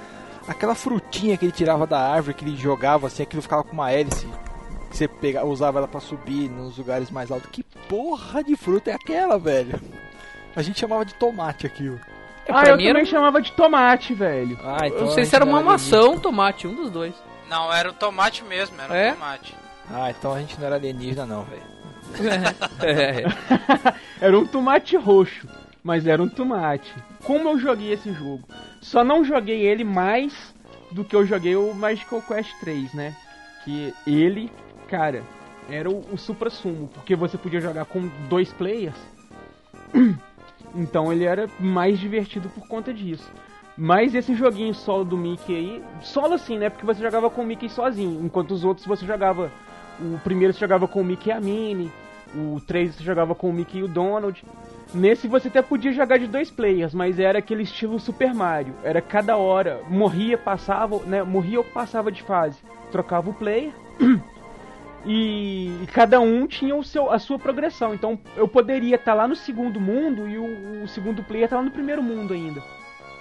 S1: Aquela frutinha que ele tirava da árvore, que ele jogava assim, aquilo ficava com uma hélice. Que você pega, usava ela pra subir nos lugares mais altos. Que porra de fruta é aquela, velho? A gente chamava de tomate aquilo.
S2: Ah,
S5: pra
S2: eu
S5: mim
S2: também
S5: era-
S2: chamava de tomate, velho.
S1: Ah,
S5: Eu não sei se era uma maçã ou um tomate, um dos dois.
S3: Não, era o tomate mesmo, era
S5: É?
S3: o tomate.
S1: Ah, então a gente não era alienígena, não, velho.
S5: É.
S2: Era um tomate roxo, mas era um tomate. Como eu joguei esse jogo? Só não joguei ele mais do que eu joguei o Magical Quest 3, né? Que ele, cara, era o, o supra-sumo, porque você podia jogar com dois players Então ele era mais divertido por conta disso. Mas esse joguinho solo do Mickey aí, solo assim, né? Porque você jogava com o Mickey sozinho, enquanto os outros você jogava. O primeiro você jogava com o Mickey e a Minnie, o 3 você jogava com o Mickey e o Donald. Nesse você até podia jogar de dois players, mas era aquele estilo Super Mario. Era cada hora, morria, passava, né? Morria ou passava de fase. Trocava o player. E, e cada um tinha o seu, a sua progressão. Então eu poderia estar lá no segundo mundo e o, o segundo player estar lá no primeiro mundo ainda.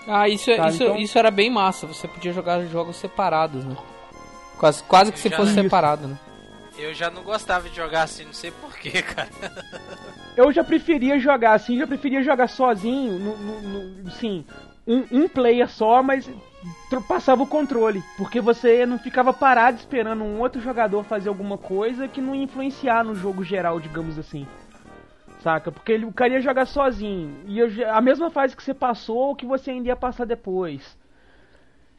S5: Ah, isso,
S2: Tá,
S5: isso,
S2: então-
S5: isso era bem massa. Você podia jogar jogos separados, né? Quase, quase que se fosse
S2: Isso.
S5: separado, né?
S3: Eu já não gostava de jogar assim, não sei porquê, cara.
S2: Eu já preferia jogar assim, já preferia jogar sozinho, no, no, no- sim, um, um player só, mas passava o controle, porque você não ficava parado esperando um outro jogador fazer alguma coisa que não ia influenciar no jogo geral, digamos assim. Saca? Porque ele, o cara ia jogar sozinho. E a mesma fase que você passou ou que você ainda ia passar depois.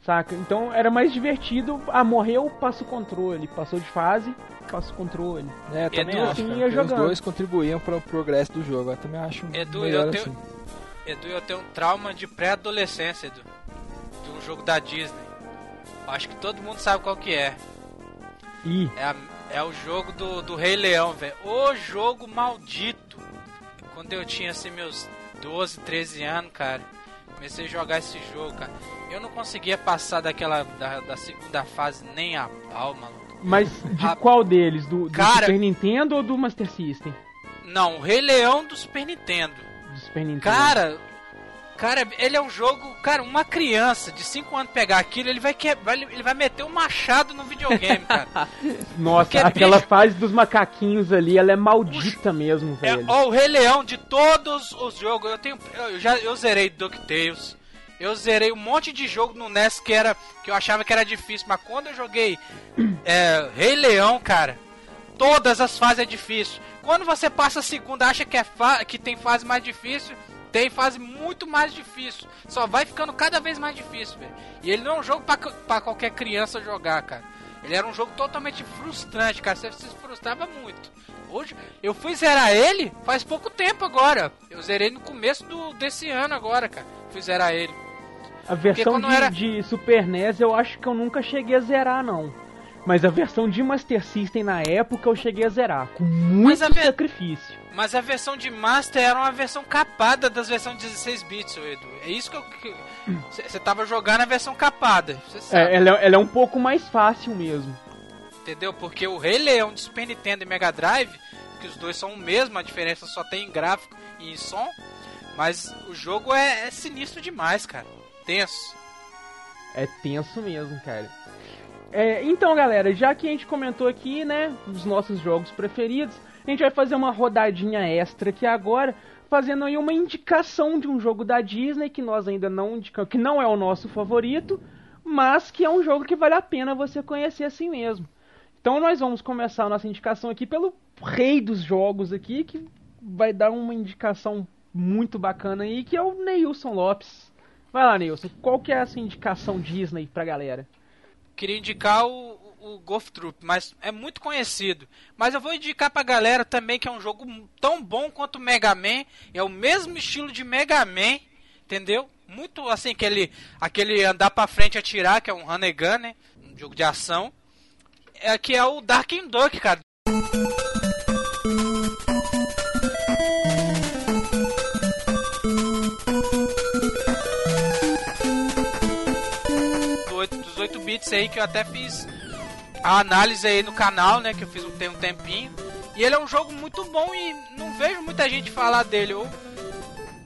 S2: Saca? Então era mais divertido. Ah, morreu, passa o controle. Passou de fase, passa o controle.
S1: É, também
S3: Edu,
S2: assim, ia
S1: que os
S2: jogando.
S1: dois contribuíam para o progresso do jogo. Eu também acho
S3: Edu,
S1: melhor
S3: eu tenho-
S1: assim.
S3: Edu, eu tenho um trauma de pré-adolescência, Edu. De um jogo da Disney. Acho que todo mundo sabe qual que é.
S2: Ih,
S3: É, a- é o jogo do, do Rei Leão, velho. O jogo maldito. Quando eu tinha assim meus 12, 13 anos, cara. Comecei a jogar esse jogo, cara. Eu não conseguia passar daquela da, da segunda fase nem a pau, maluco.
S2: Mas de
S3: Ah,
S2: qual deles? Do, do
S3: cara-
S2: Super Nintendo ou do Master System?
S3: Não, o Rei Leão do Super Nintendo.
S2: Do Super Nintendo.
S3: Cara, cara, ele é um jogo, cara, uma criança de 5 anos pegar aquilo, ele vai quebrar, ele vai meter um machado no videogame, cara.
S2: Nossa,
S3: porque,
S2: aquela
S3: bicho-
S2: fase dos macaquinhos ali, ela é maldita mesmo,
S3: É,
S2: velho.
S3: ó, o Rei Leão de todos os jogos, eu tenho, eu já eu zerei DuckTales. Eu zerei um monte de jogo no NES que era que eu achava que era difícil, mas quando eu joguei é, Rei Leão, cara, todas as fases é difícil. Quando você passa a segunda, acha que é fa que tem fase mais difícil, tem fase muito mais difícil. Só vai ficando cada vez mais difícil, velho. E ele não é um jogo pra, pra qualquer criança jogar, cara. Ele era um jogo totalmente frustrante, cara. Você se frustrava muito. Hoje, eu fui zerar ele faz pouco tempo agora. Eu zerei no começo do, desse ano agora, cara. Fui zerar ele.
S2: A versão de,
S3: era-
S2: de Super NES eu acho que eu nunca cheguei a zerar, não. Mas a versão de Master System na época eu cheguei a zerar. Com muito
S3: ve-
S2: sacrifício.
S3: Mas a versão de Master era uma versão capada das versões 16 bits, Edu. É isso que eu. Você tava jogando a versão capada.
S2: É, ela, é- ela é um pouco mais fácil mesmo.
S3: entendeu? Porque o Rei Leão de Super Nintendo e Mega Drive, que os dois são o mesmo, a diferença só tem em gráfico e em som. Mas o jogo é, é sinistro demais, cara. Tenso.
S2: É tenso mesmo, cara. É, então, galera, já que a gente comentou aqui, né, os nossos jogos preferidos, a gente vai fazer uma rodadinha extra aqui agora, fazendo aí uma indicação de um jogo da Disney que nós ainda não indicamos, que não é o nosso favorito, mas que é um jogo que vale a pena você conhecer assim mesmo. Então nós vamos começar a nossa indicação aqui pelo rei dos jogos aqui, que vai dar uma indicação muito bacana aí, que é o Neilson Lopes. Vai lá, Neilson, qual que é essa indicação Disney pra galera?
S3: Queria indicar o, o Golf Troop, mas é muito conhecido. Mas eu vou indicar pra galera também que é um jogo tão bom quanto Mega Man. É o mesmo estilo de Mega Man, entendeu? Muito assim, aquele, aquele andar pra frente e atirar, que é um and gun, né? Um jogo de ação. É, que é o Darkin Duck, cara. do oito- dos 8 bits aí que eu até fiz a análise aí no canal, né? Que eu fiz um- tem um tempinho. E ele é um jogo muito bom e não vejo muita gente falar dele. Ou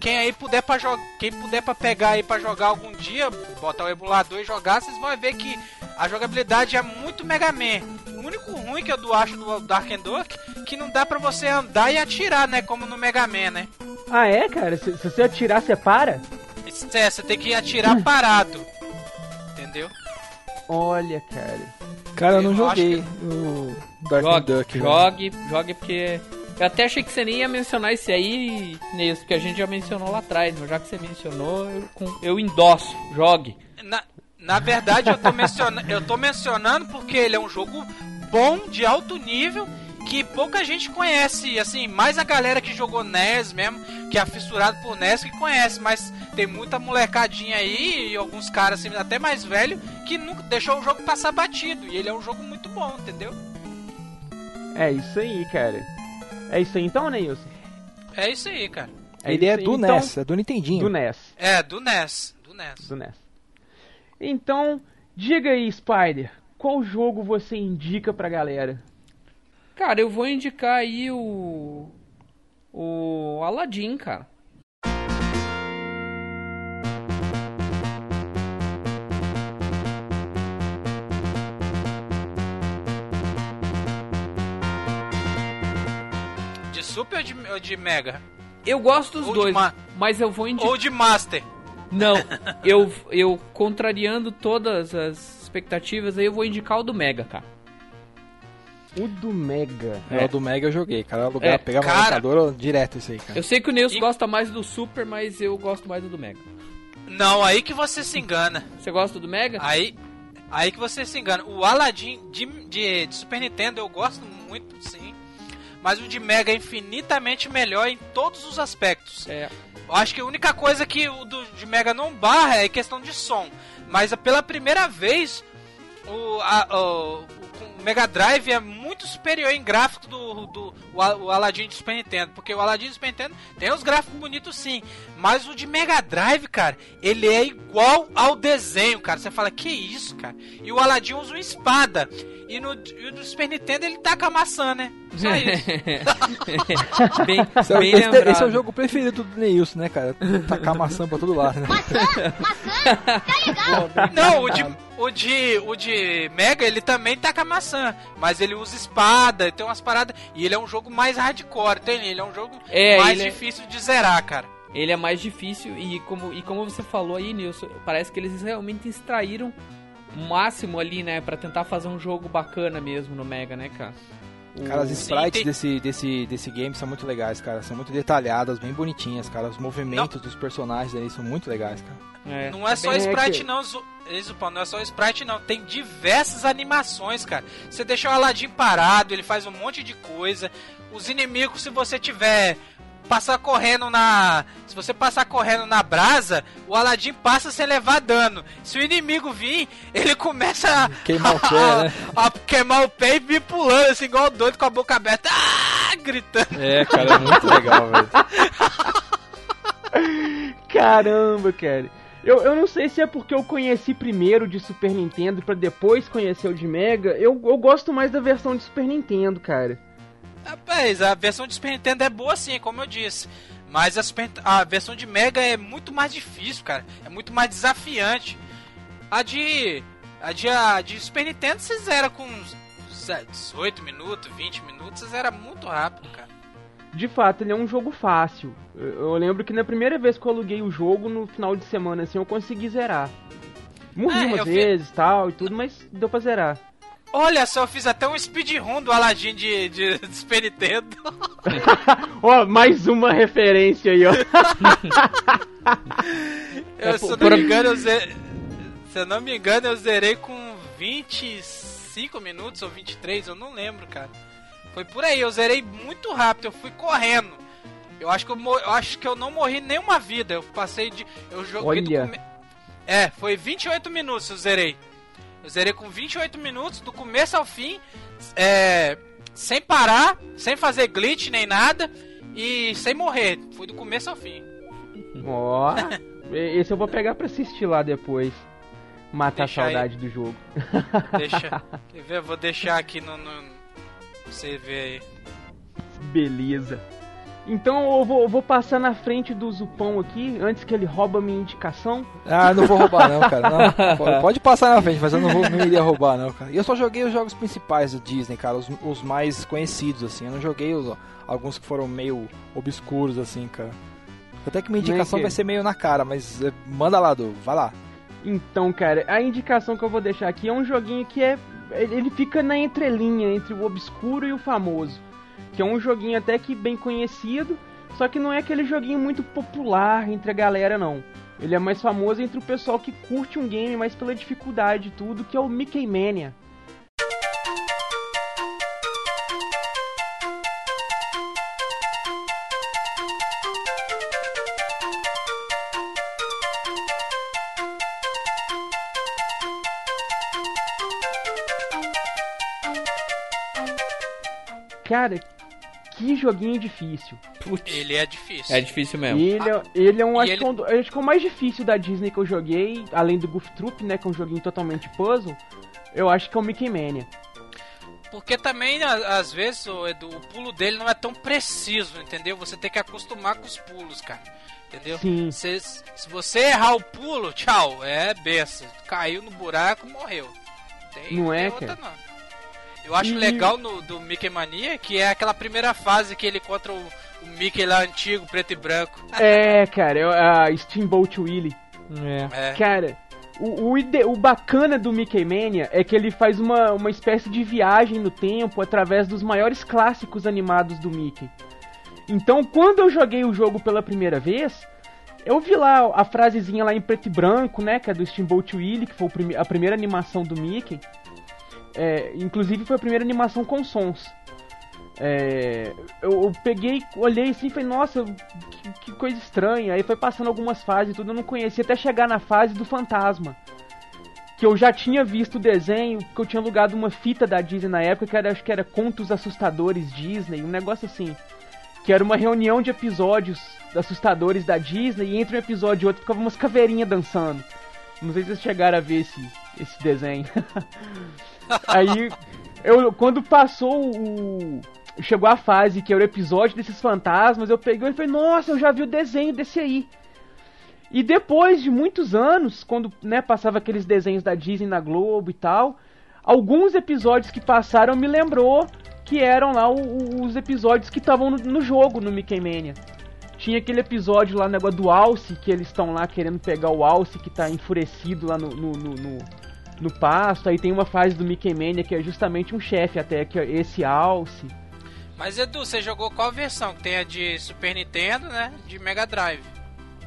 S3: quem aí puder para jogar, quem puder para pegar aí para jogar algum dia, botar o emulador e jogar, vocês vão ver que a jogabilidade é muito Mega Man. O único ruim que eu do- acho do Dark and Duck que não dá pra você andar e atirar, né, como no Mega Man, né?
S2: Ah, é, cara? Se, se você atirar, você para?
S3: É, você tem que atirar parado. Entendeu?
S2: Olha, cara.
S1: Cara, eu não
S3: Eu
S1: joguei o Dark
S5: Jogue,
S1: Duck. velho.
S5: jogue, jogue, porque. Eu até achei que você nem ia mencionar esse aí, Neilson, porque a gente já mencionou lá atrás, mas já que você mencionou, eu, com- eu endosso, jogue.
S3: Na, na verdade, eu tô, menciona, eu tô mencionando porque ele é um jogo bom, de alto nível, que pouca gente conhece, assim, mais a galera que jogou NES mesmo, que é fissurado por NES que conhece, mas tem muita molecadinha aí e alguns caras assim, até mais velho que nunca deixou o jogo passar batido. E ele é um jogo muito bom, entendeu?
S2: É isso aí, cara. É isso aí então, Neilson?
S3: É isso aí, cara.
S2: É
S1: Ele é
S2: aí.
S1: do
S2: Então,
S1: NES, é do Nintendinho.
S2: Do NES.
S3: É, do NES. Do NES.
S2: Do NES. Então, diga aí, Spider, qual jogo você indica pra galera?
S5: Cara, eu vou indicar aí o. O Aladdin, cara.
S3: De Super ou de, ou de Mega?
S5: Eu gosto dos
S3: Ou
S5: dois,
S3: ma-
S5: mas eu vou indicar.
S3: Ou de Master?
S5: Não, eu, eu contrariando todas as expectativas, aí eu vou indicar o do Mega, cara.
S2: O do Mega.
S1: É, o do Mega eu joguei, cara. Alugar,
S5: É,
S1: pegar uma
S3: cara.
S1: locadora direto isso aí, cara.
S5: Eu sei que o Nilson
S3: E-
S5: gosta mais do Super, mas eu gosto mais do do Mega.
S3: Não, aí que você se engana.
S5: Você gosta do Mega?
S3: Aí, aí que você se engana. O Aladdin de, de, de Super Nintendo eu gosto muito, sim. Mas o de Mega é infinitamente melhor em todos os aspectos.
S5: É.
S3: Eu acho que a única coisa que o do, de Mega não barra é questão de som. Mas pela primeira vez, o, a- o, o Mega Drive é muito superior em gráfico do, do o, o Aladdin de Super Nintendo. Porque o Aladdin de Super Nintendo tem os gráficos bonitos sim. Mas o de Mega Drive, cara, ele é igual ao desenho, cara. Você fala, que isso, cara? E o Aladdin usa uma espada. E no e o do Super Nintendo ele taca a maçã, né? Só isso.
S5: bem,
S1: Esse é,
S5: bem
S1: esse-
S5: lembrado.
S1: esse é o jogo preferido do Neilson, né, cara? Tacar maçã pra todo lado, né?
S3: Não, o de, o de o de Mega ele também taca maçã, mas ele usa espada, tem umas paradas e ele é um jogo mais hardcore, tem ele é um jogo
S5: É,
S3: mais
S5: ele é-
S3: difícil de zerar, cara.
S5: Ele é mais difícil e como, e como você falou aí, Nilson, parece que eles realmente extraíram o máximo ali, né, Pra tentar fazer um jogo bacana mesmo no Mega, né, cara?
S1: Cara, as
S3: Sim,
S1: sprites
S3: tem-
S1: desse, desse, desse game são muito legais, cara. São muito detalhadas, bem bonitinhas, cara. Os movimentos dos personagens aí são muito legais, cara.
S5: É,
S3: não é só
S2: bem
S3: sprite
S2: que-
S3: não, Zu- isso, pô, não é só sprite não, tem diversas animações, cara. Você deixa o Aladdin parado, ele faz um monte de coisa. Os inimigos, se você tiver passar correndo na, se você passar correndo na brasa, o Aladdin passa sem levar dano. Se o inimigo vir, ele começa a
S1: Queimar o pé, né?
S3: a queimar o pé e vir pulando assim igual doido com a boca aberta, ah, gritando.
S1: É, cara, é muito legal, velho.
S2: Caramba, cara. Eu, eu não sei se é porque eu conheci primeiro de Super Nintendo pra depois conhecer o de Mega. Eu, eu gosto mais da versão de Super Nintendo, cara.
S3: Rapaz, a versão de Super Nintendo é boa sim, como eu disse. Mas a, Super- a versão de Mega é muito mais difícil, cara. É muito mais desafiante. A de. A de, a de Super Nintendo você zera com uns 18 minutos, 20 minutos, você zera muito rápido, cara.
S2: De fato, ele é um jogo fácil. Eu, eu lembro que na primeira vez que eu aluguei o jogo, no final de semana assim, eu consegui zerar. Morri
S3: É,
S2: umas
S3: eu fi-
S2: vezes tal e tudo, mas deu pra zerar.
S3: Olha só, eu fiz até um speedrun do Aladdin de, de, de Super Nintendo.
S2: Ó, mais uma referência aí, ó.
S3: Eu,
S5: É,
S3: se, eu não
S5: por-
S3: me engano, eu ze- se eu não me engano, eu zerei com 25 minutos ou 23, eu não lembro, cara. Foi por aí, eu zerei muito rápido, eu fui correndo. Eu acho que eu, eu acho que eu não morri nenhuma vida. Eu passei de. Eu joguei do
S2: Olha.
S3: come... É, foi 28 minutos eu zerei. Eu zerei com 28 minutos, do começo ao fim, é, sem parar, sem fazer glitch nem nada, e sem morrer. Foi do começo ao fim.
S2: Ó, esse eu vou pegar pra assistir lá depois. Matar a
S3: aí.
S2: saudade do jogo.
S3: Deixa. Quer ver? Eu vou deixar aqui no. no você ver aí.
S2: Beleza. Então eu vou, eu vou passar na frente do Zupão aqui, antes que ele rouba minha indicação.
S1: Ah, não vou roubar não, cara. Não, pode- pode passar na frente, mas eu não, vou, não iria roubar não, cara. E eu só joguei os jogos principais da Disney, cara, os, os mais conhecidos, assim. Eu não joguei os, alguns que foram meio obscuros, assim, cara. Até que minha
S2: é
S1: indicação
S2: que é?
S1: vai ser meio na cara, mas eh, manda lá, Du, vai lá.
S2: Então, cara, a indicação que eu vou deixar aqui é um joguinho que é. Ele fica na entrelinha entre o obscuro e o famoso. Que é um joguinho até que bem conhecido, só que não é aquele joguinho muito popular entre a galera, não. Ele é mais famoso entre o pessoal que curte um game mais pela dificuldade e tudo, que é o Mickey Mania. Cara, que joguinho difícil.
S5: Putz,
S3: Ele é difícil.
S5: é difícil mesmo.
S2: Ele, é- ele é um,
S3: E
S2: acho,
S3: ele-
S2: que é um do- acho que é o mais difícil da Disney que eu joguei, além do Goof Troop, né, que é um joguinho totalmente puzzle. Eu acho que é o Mickey Mania.
S3: Porque também, às vezes, o, Edu, o pulo dele não é tão preciso, entendeu? Você tem que acostumar com os pulos, cara. Entendeu?
S2: Sim.
S3: Se, se você errar o pulo, tchau, é beça. Caiu no buraco, morreu. Tem,
S2: Não
S3: tem
S2: é,
S3: outra,
S2: cara?
S3: não. Eu acho
S2: E-
S3: legal no, do Mickey Mania que é aquela primeira fase que ele encontra o, o Mickey lá antigo, preto e branco.
S2: É, cara, é a Steamboat Willie.
S5: É.
S3: É.
S2: Cara, o, o, ide- o bacana do Mickey Mania é que ele faz uma, uma espécie de viagem no tempo através dos maiores clássicos animados do Mickey. Então, quando eu joguei o jogo pela primeira vez, eu vi lá a frasezinha lá em preto e branco, né, que é do Steamboat Willie, que foi prime- a primeira animação do Mickey. É, inclusive foi a primeira animação com sons. É, eu, eu peguei, olhei assim e falei, nossa, que, que coisa estranha. Aí foi passando algumas fases e tudo, eu não conhecia até chegar na fase do fantasma. Que eu já tinha visto o desenho, que eu tinha alugado uma fita da Disney na época, que era, acho que era Contos Assustadores Disney, um negócio assim. Que era uma reunião de episódios assustadores da Disney, e entre um episódio e outro ficava umas caveirinhas dançando. Não sei se vocês chegaram a ver esse, esse desenho. Aí, eu, quando passou o. Chegou a fase que era o episódio desses fantasmas, eu peguei e falei, nossa, eu já vi o desenho desse aí. E depois de muitos anos, quando né, passava aqueles desenhos da Disney na Globo e tal, alguns episódios que passaram me lembrou que eram lá os episódios que estavam no jogo, no Mickey Mania. Tinha aquele episódio lá, negócio do Alce, que eles estão lá querendo pegar o Alce que tá enfurecido lá no, no, no, no, no pasto. Aí tem uma fase do Mickey Mania que é justamente um chefe até, que é esse Alce.
S3: Mas Edu, você jogou qual versão? Que tem a de Super Nintendo, né? De Mega Drive.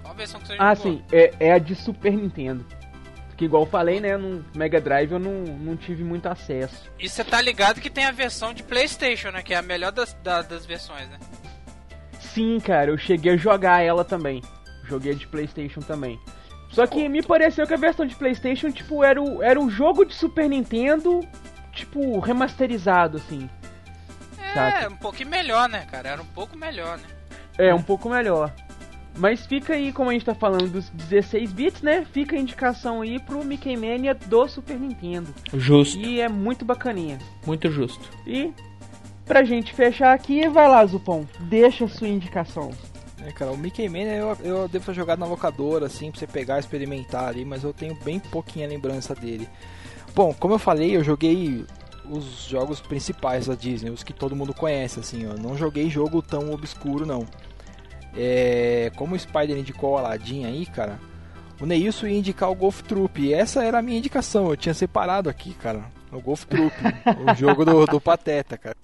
S3: Qual versão que você
S2: Ah,
S3: jogou?
S2: sim, é, é a de Super Nintendo. Que igual eu falei, né, no Mega Drive eu não, não tive muito acesso.
S3: E você tá ligado que tem a versão de Playstation, né? Que é a melhor das, da- das versões, né?
S2: Sim, cara, eu cheguei a jogar ela também. Joguei de Playstation também. Só que me pareceu que a versão de Playstation, tipo, era o, era o jogo de Super Nintendo, tipo, remasterizado, assim.
S3: É,
S2: Saca.
S3: um pouquinho melhor, né, cara? Era um pouco melhor, né?
S2: É, um pouco melhor. Mas fica aí, como a gente tá falando dos 16 bits, né? Fica a indicação aí pro Mickey Mania do Super Nintendo.
S5: Justo,
S2: E é muito bacaninha.
S5: muito justo.
S2: E pra gente fechar aqui, vai lá, Zupão. Deixa a sua indicação.
S1: É, cara, o Mickey Mania eu, eu devo ter jogado na locadora, assim, pra você pegar e experimentar ali, mas eu tenho bem pouquinha lembrança dele. Bom, como eu falei, eu joguei os jogos principais da Disney, os que todo mundo conhece, assim, ó. Não joguei jogo tão obscuro, não. É, como o Spider indicou o Aladdin aí, cara, o Neilson ia indicar o Golf Troop, e essa era a minha indicação, eu tinha separado aqui, cara, o Golf Troop, o jogo do, do Pateta, cara.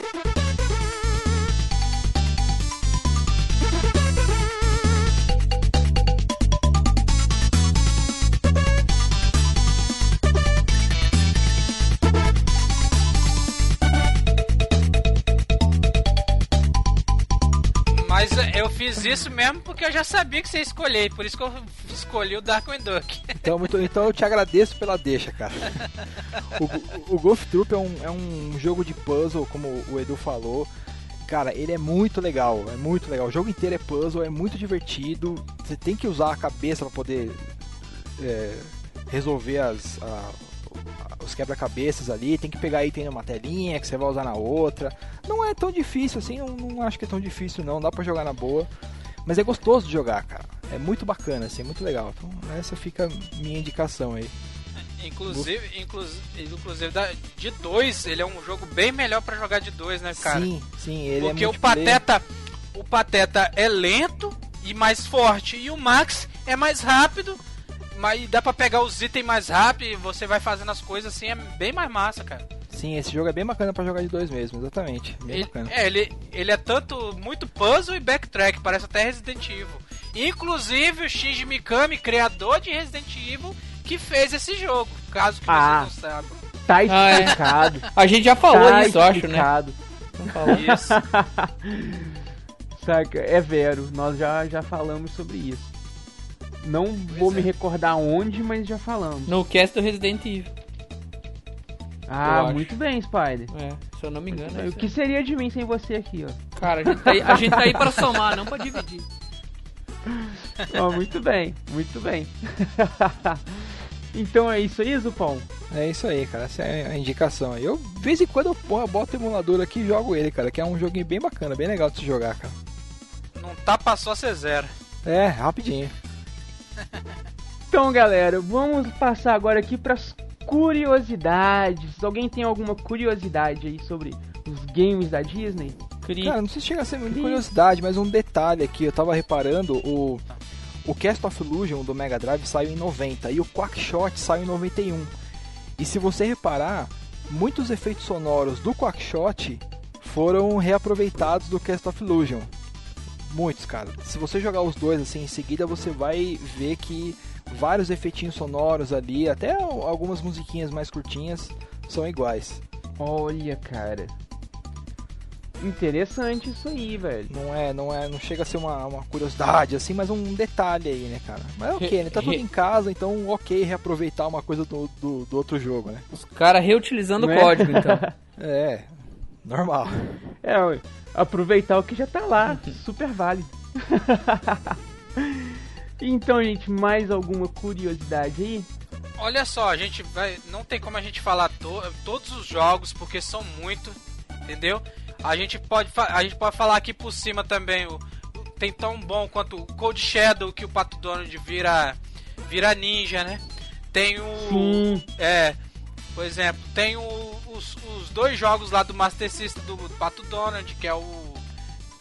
S3: Eu fiz isso mesmo porque eu já sabia que você ia escolher, por isso que eu escolhi o Darkwing Duck.
S1: Então, muito- então eu te agradeço pela deixa, cara. O, o Golf Troop é um, é um jogo de puzzle, como o Edu falou. Cara, ele é muito legal, é muito legal. O jogo inteiro é puzzle, é muito divertido. Você tem que usar a cabeça para poder é, resolver as, a- os quebra-cabeças ali. Tem que pegar item numa telinha que você vai usar na outra. Não é tão difícil assim, não, não acho que é tão difícil não. Dá pra jogar na boa. Mas é gostoso de jogar, cara. É muito bacana, assim, é muito legal. Então, essa fica a minha indicação aí.
S3: Inclusive, inclusive, inclusive da- de dois, ele é um jogo bem melhor pra jogar de dois, né, cara?
S1: sim, sim, ele
S3: Porque
S1: é
S3: o. Pateta, o Pateta é lento e mais forte e o Max é mais rápido, mas e dá pra pegar os itens mais rápido e você vai fazendo as coisas assim, é bem mais massa, cara.
S1: Sim, esse jogo é bem bacana pra jogar de dois mesmo, exatamente. Bem
S3: Ele,
S1: bacana.
S3: é, ele, ele é tanto muito puzzle e backtrack, parece até Resident Evil. Inclusive o Shinji Mikami, criador de Resident Evil, que fez esse jogo, caso que
S2: Ah.
S3: vocês não saibam.
S2: Tá
S5: Ah, é.
S2: explicado.
S5: A gente já falou
S2: tá
S5: isso, eu acho, né?
S2: explicado.
S3: Isso.
S2: Saca? É vero, nós já, já falamos sobre isso. Não vou
S3: é.
S2: me recordar onde, mas já falamos.
S5: No cast do Resident Evil.
S2: Ah, muito bem, Spider.
S5: É. Se eu não me engano. É
S2: o que seria de mim sem você aqui, ó?
S5: Cara, a gente, tá aí, a gente tá aí pra somar, não pra dividir.
S2: Ó, muito bem, muito bem. então é isso aí, Zupão?
S1: É isso aí, cara. Essa é a indicação aí. Eu, de vez em quando, eu eu boto o emulador aqui e jogo ele, cara. Que é um joguinho bem bacana, bem legal de se jogar, cara.
S3: Não tá pra só ser zero.
S1: É, rapidinho.
S2: Então, galera, vamos passar agora aqui para as curiosidades. Alguém tem alguma curiosidade aí sobre os games da Disney?
S5: Cri.
S1: Cara, não sei se chega a ser muita
S2: Sim.
S1: curiosidade, mas um detalhe aqui, eu tava reparando, o, o Cast of Illusion do Mega Drive saiu em 90 e o Quackshot saiu em 91. E se você reparar, muitos efeitos sonoros do Quackshot foram reaproveitados do Cast of Illusion. Muitos, cara. Se você jogar os dois assim em seguida, você vai ver que vários efeitinhos sonoros ali, até algumas musiquinhas mais curtinhas, são iguais.
S2: Olha, cara. Interessante isso aí, velho.
S1: Não é, não é, não chega a ser uma, uma curiosidade assim, mas um detalhe aí, né, cara? Mas ok, né? Tá tudo em casa, então ok reaproveitar uma coisa do, do, do outro jogo, né?
S5: Os caras reutilizando
S2: Não
S5: o
S2: é?
S5: código, então.
S1: É, normal.
S2: É, aproveitar o que já tá lá, super válido. então, gente, mais alguma curiosidade aí?
S3: Olha só, a gente vai. Não tem como a gente falar to- todos os jogos, porque são muito, entendeu? A gente pode, a gente pode falar aqui por cima também. O, o- tem tão bom quanto o Cold Shadow que o Pato Donald vira, vira ninja, né? Tem o.
S2: Sim.
S3: É, por exemplo, tem o- os, os dois jogos lá do Master System do Pato Donald, que é o.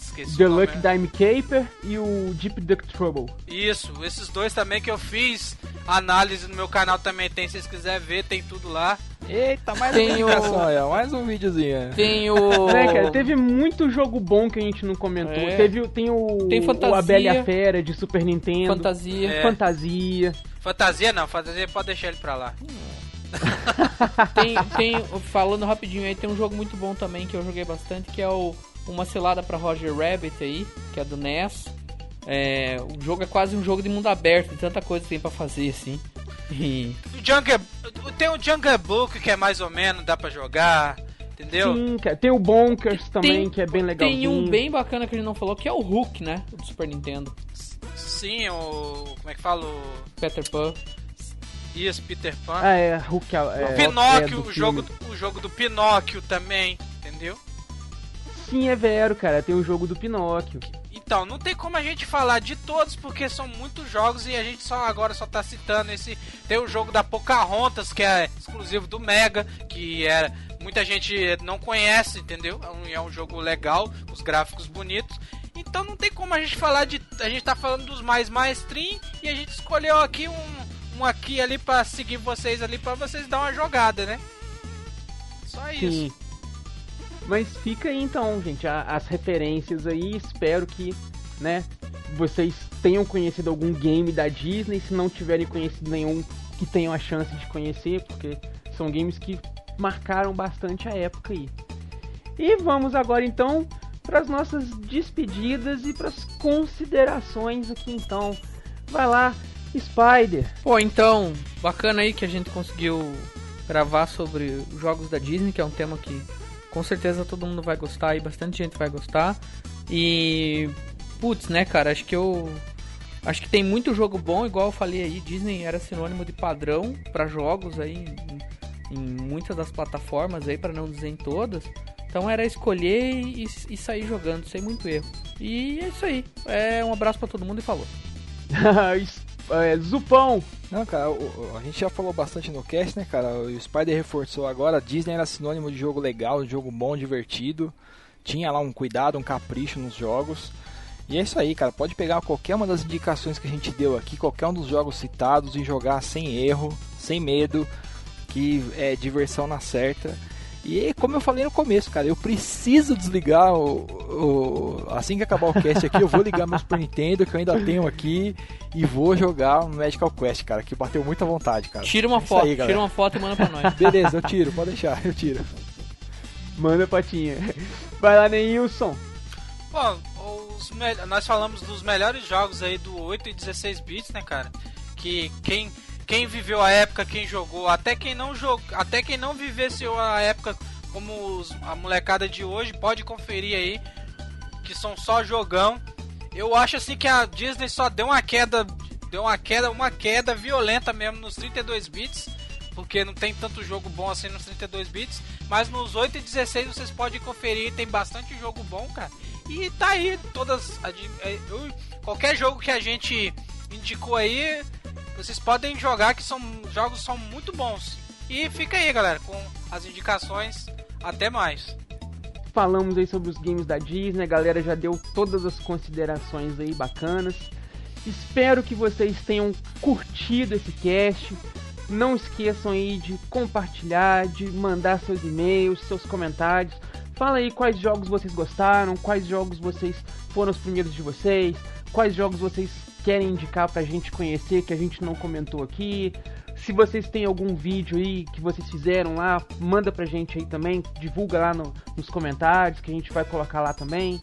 S3: Esqueci
S2: The
S3: o.
S2: Luck Dime Caper e o Deep Duck Trouble.
S3: Isso, esses dois também que eu fiz análise no meu canal também tem, se vocês quiserem ver, tem tudo lá.
S1: Eita, mais
S5: Tem
S1: uma
S5: o-
S1: mais um videozinho.
S5: Tem o.
S2: É, cara, teve muito jogo bom que a gente não comentou.
S5: É.
S2: Teve, tem o,
S5: Tem
S2: o
S5: Fantasia.
S2: A Bela e a Fera de Super Nintendo.
S5: Fantasia.
S3: É.
S2: Fantasia.
S3: Fantasia não, fantasia pode deixar ele pra lá.
S5: Tem, tem, falando rapidinho aí, tem um jogo muito bom também que eu joguei bastante, que é o Uma Cilada pra Roger Rabbit aí, que é do NES. É, o jogo é quase um jogo de mundo aberto, de tanta coisa que tem pra fazer assim. E
S3: O Jungle, tem o Jungle Book que é mais ou menos, dá pra jogar, entendeu?
S2: Sim, cara. Tem o Bonkers também,
S5: tem-
S2: que é bem legal.
S5: tem um bem bacana que a gente não falou, que é o Hook, né? Do Super Nintendo.
S3: Sim, o. Como é que fala? O,
S5: Peter Pan.
S3: Isso, Peter Pan.
S2: Ah, é, Hulk é,
S3: o
S2: é,
S3: Pinóquio,
S2: é
S3: o, jogo,
S2: filme.
S3: o jogo do Pinóquio também, entendeu?
S2: Sim, é vero, cara. Tem o jogo do Pinóquio.
S3: Então, não tem como a gente falar de todos porque são muitos jogos e a gente só agora só tá citando esse. Tem o jogo da Pocahontas, que é exclusivo do Mega, que era muita gente não conhece, entendeu? É um, é um jogo legal, os gráficos bonitos. Então não tem como a gente falar de. A gente tá falando dos mais mainstream e a gente escolheu aqui um, um aqui ali pra seguir vocês ali pra vocês dar uma jogada, né? Só isso.
S2: Sim. Mas fica aí então, gente, as referências aí. Espero que, né, vocês tenham conhecido algum game da Disney. Se não tiverem conhecido nenhum, que tenham a chance de conhecer, porque são games que marcaram bastante a época aí. E vamos agora então para as nossas despedidas e para as considerações aqui então. Vai lá, Spider.
S5: Pô, então, bacana aí que a gente conseguiu gravar sobre os jogos da Disney, que é um tema que com certeza todo mundo vai gostar e bastante gente vai gostar. E putz, né, cara, acho que eu acho que tem muito jogo bom, igual eu falei aí, Disney era sinônimo de padrão para jogos aí em, em muitas das plataformas aí, para não dizer em todas. Então era escolher e, e sair jogando sem muito erro. E é isso aí. É um abraço para todo mundo e falou.
S2: É, Zupão.
S1: Não, cara, a gente já falou bastante no cast, né, cara? O Spider reforçou agora, Disney era sinônimo de jogo legal, de jogo bom, divertido. Tinha lá um cuidado, um capricho nos jogos. E é isso aí, cara. Pode pegar qualquer uma das indicações que a gente deu aqui, qualquer um dos jogos citados e jogar sem erro, sem medo, que é diversão na certa. E como eu falei no começo, cara, eu preciso desligar o, o- assim que acabar o cast aqui, eu vou ligar meu Super Nintendo que eu ainda tenho aqui e vou jogar o Magical Quest, cara, que bateu muita vontade, cara.
S5: Tira uma
S1: É
S5: foto,
S1: aí,
S5: tira uma foto e manda pra nós.
S1: Beleza, eu tiro, pode deixar, eu tiro.
S2: Manda patinha. Vai lá, Neilson.
S3: Bom, os me- nós falamos dos melhores jogos aí do 8 e 16 bits, né, cara? Que quem quem viveu a época, quem jogou, até quem não jogou, até quem não vivenciou a época como os, a molecada de hoje, pode conferir aí, que são só jogão. Eu acho assim que a Disney só deu uma queda, deu uma queda, uma queda violenta mesmo nos 32 bits, porque não tem tanto jogo bom assim nos 32 bits, mas nos 8 e 16 vocês podem conferir, tem bastante jogo bom, cara. E tá aí todas é, qualquer jogo que a gente indicou aí, vocês podem jogar que são jogos são muito bons. E fica aí, galera, com as indicações. Até mais.
S2: Falamos aí sobre os games da Disney, a galera já deu todas as considerações aí bacanas. Espero que vocês tenham curtido esse cast. Não esqueçam aí de compartilhar, de mandar seus e-mails, seus comentários. Fala aí quais jogos vocês gostaram, quais jogos vocês foram os primeiros de vocês, quais jogos vocês querem indicar pra gente conhecer que a gente não comentou aqui. Se vocês têm algum vídeo aí que vocês fizeram lá, manda pra gente aí também, divulga lá no, nos comentários que a gente vai colocar lá também.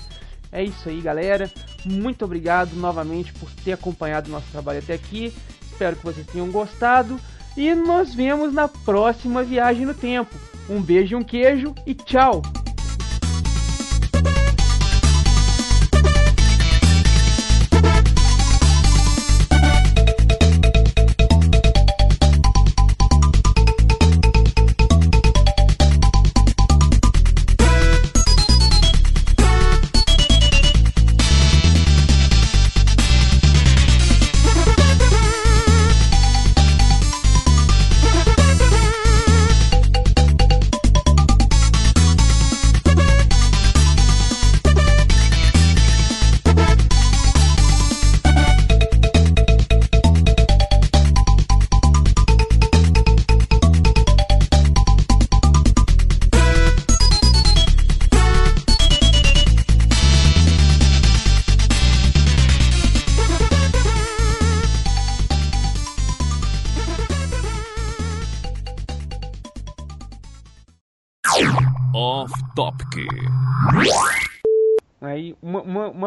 S2: É isso aí, galera. Muito obrigado novamente por ter acompanhado o nosso trabalho até aqui. Espero que vocês tenham gostado e nos vemos na próxima viagem no tempo. Um beijo, um queijo e tchau!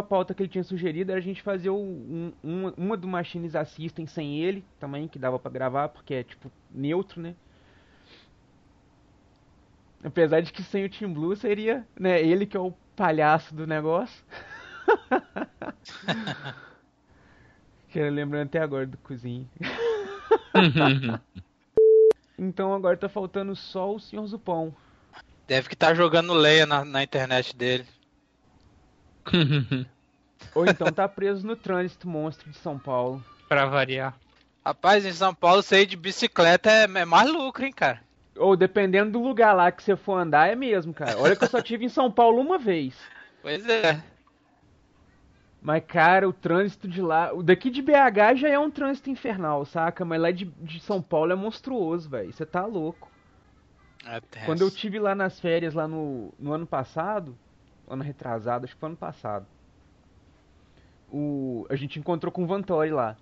S2: Pauta que ele tinha sugerido era a gente fazer o, um, uma, do Machines Assistem sem ele também, que dava para gravar, porque é tipo neutro, né? Apesar de que sem o Team Blue seria, né, ele que é o palhaço do negócio. que eu lembrando até agora do cozinho. então agora tá faltando só o Senhor Zupão.
S3: Deve que tá jogando Leia na, na internet dele.
S2: Ou então tá preso no trânsito monstro de São Paulo.
S5: Pra variar.
S3: Rapaz, em São Paulo sair de bicicleta é, é mais lucro, hein, cara.
S2: Ou dependendo do lugar lá que você for andar, é mesmo, cara. Olha que eu só tive em São Paulo uma vez.
S3: Pois é.
S2: Mas, cara, o trânsito de lá. O daqui de BH já é um trânsito infernal, saca? Mas lá de, de São Paulo é monstruoso, velho. Você tá louco. É Quando eu tive lá nas férias, lá no, no ano passado, ano retrasado, acho que foi ano passado, o, a gente encontrou com o Vantori lá.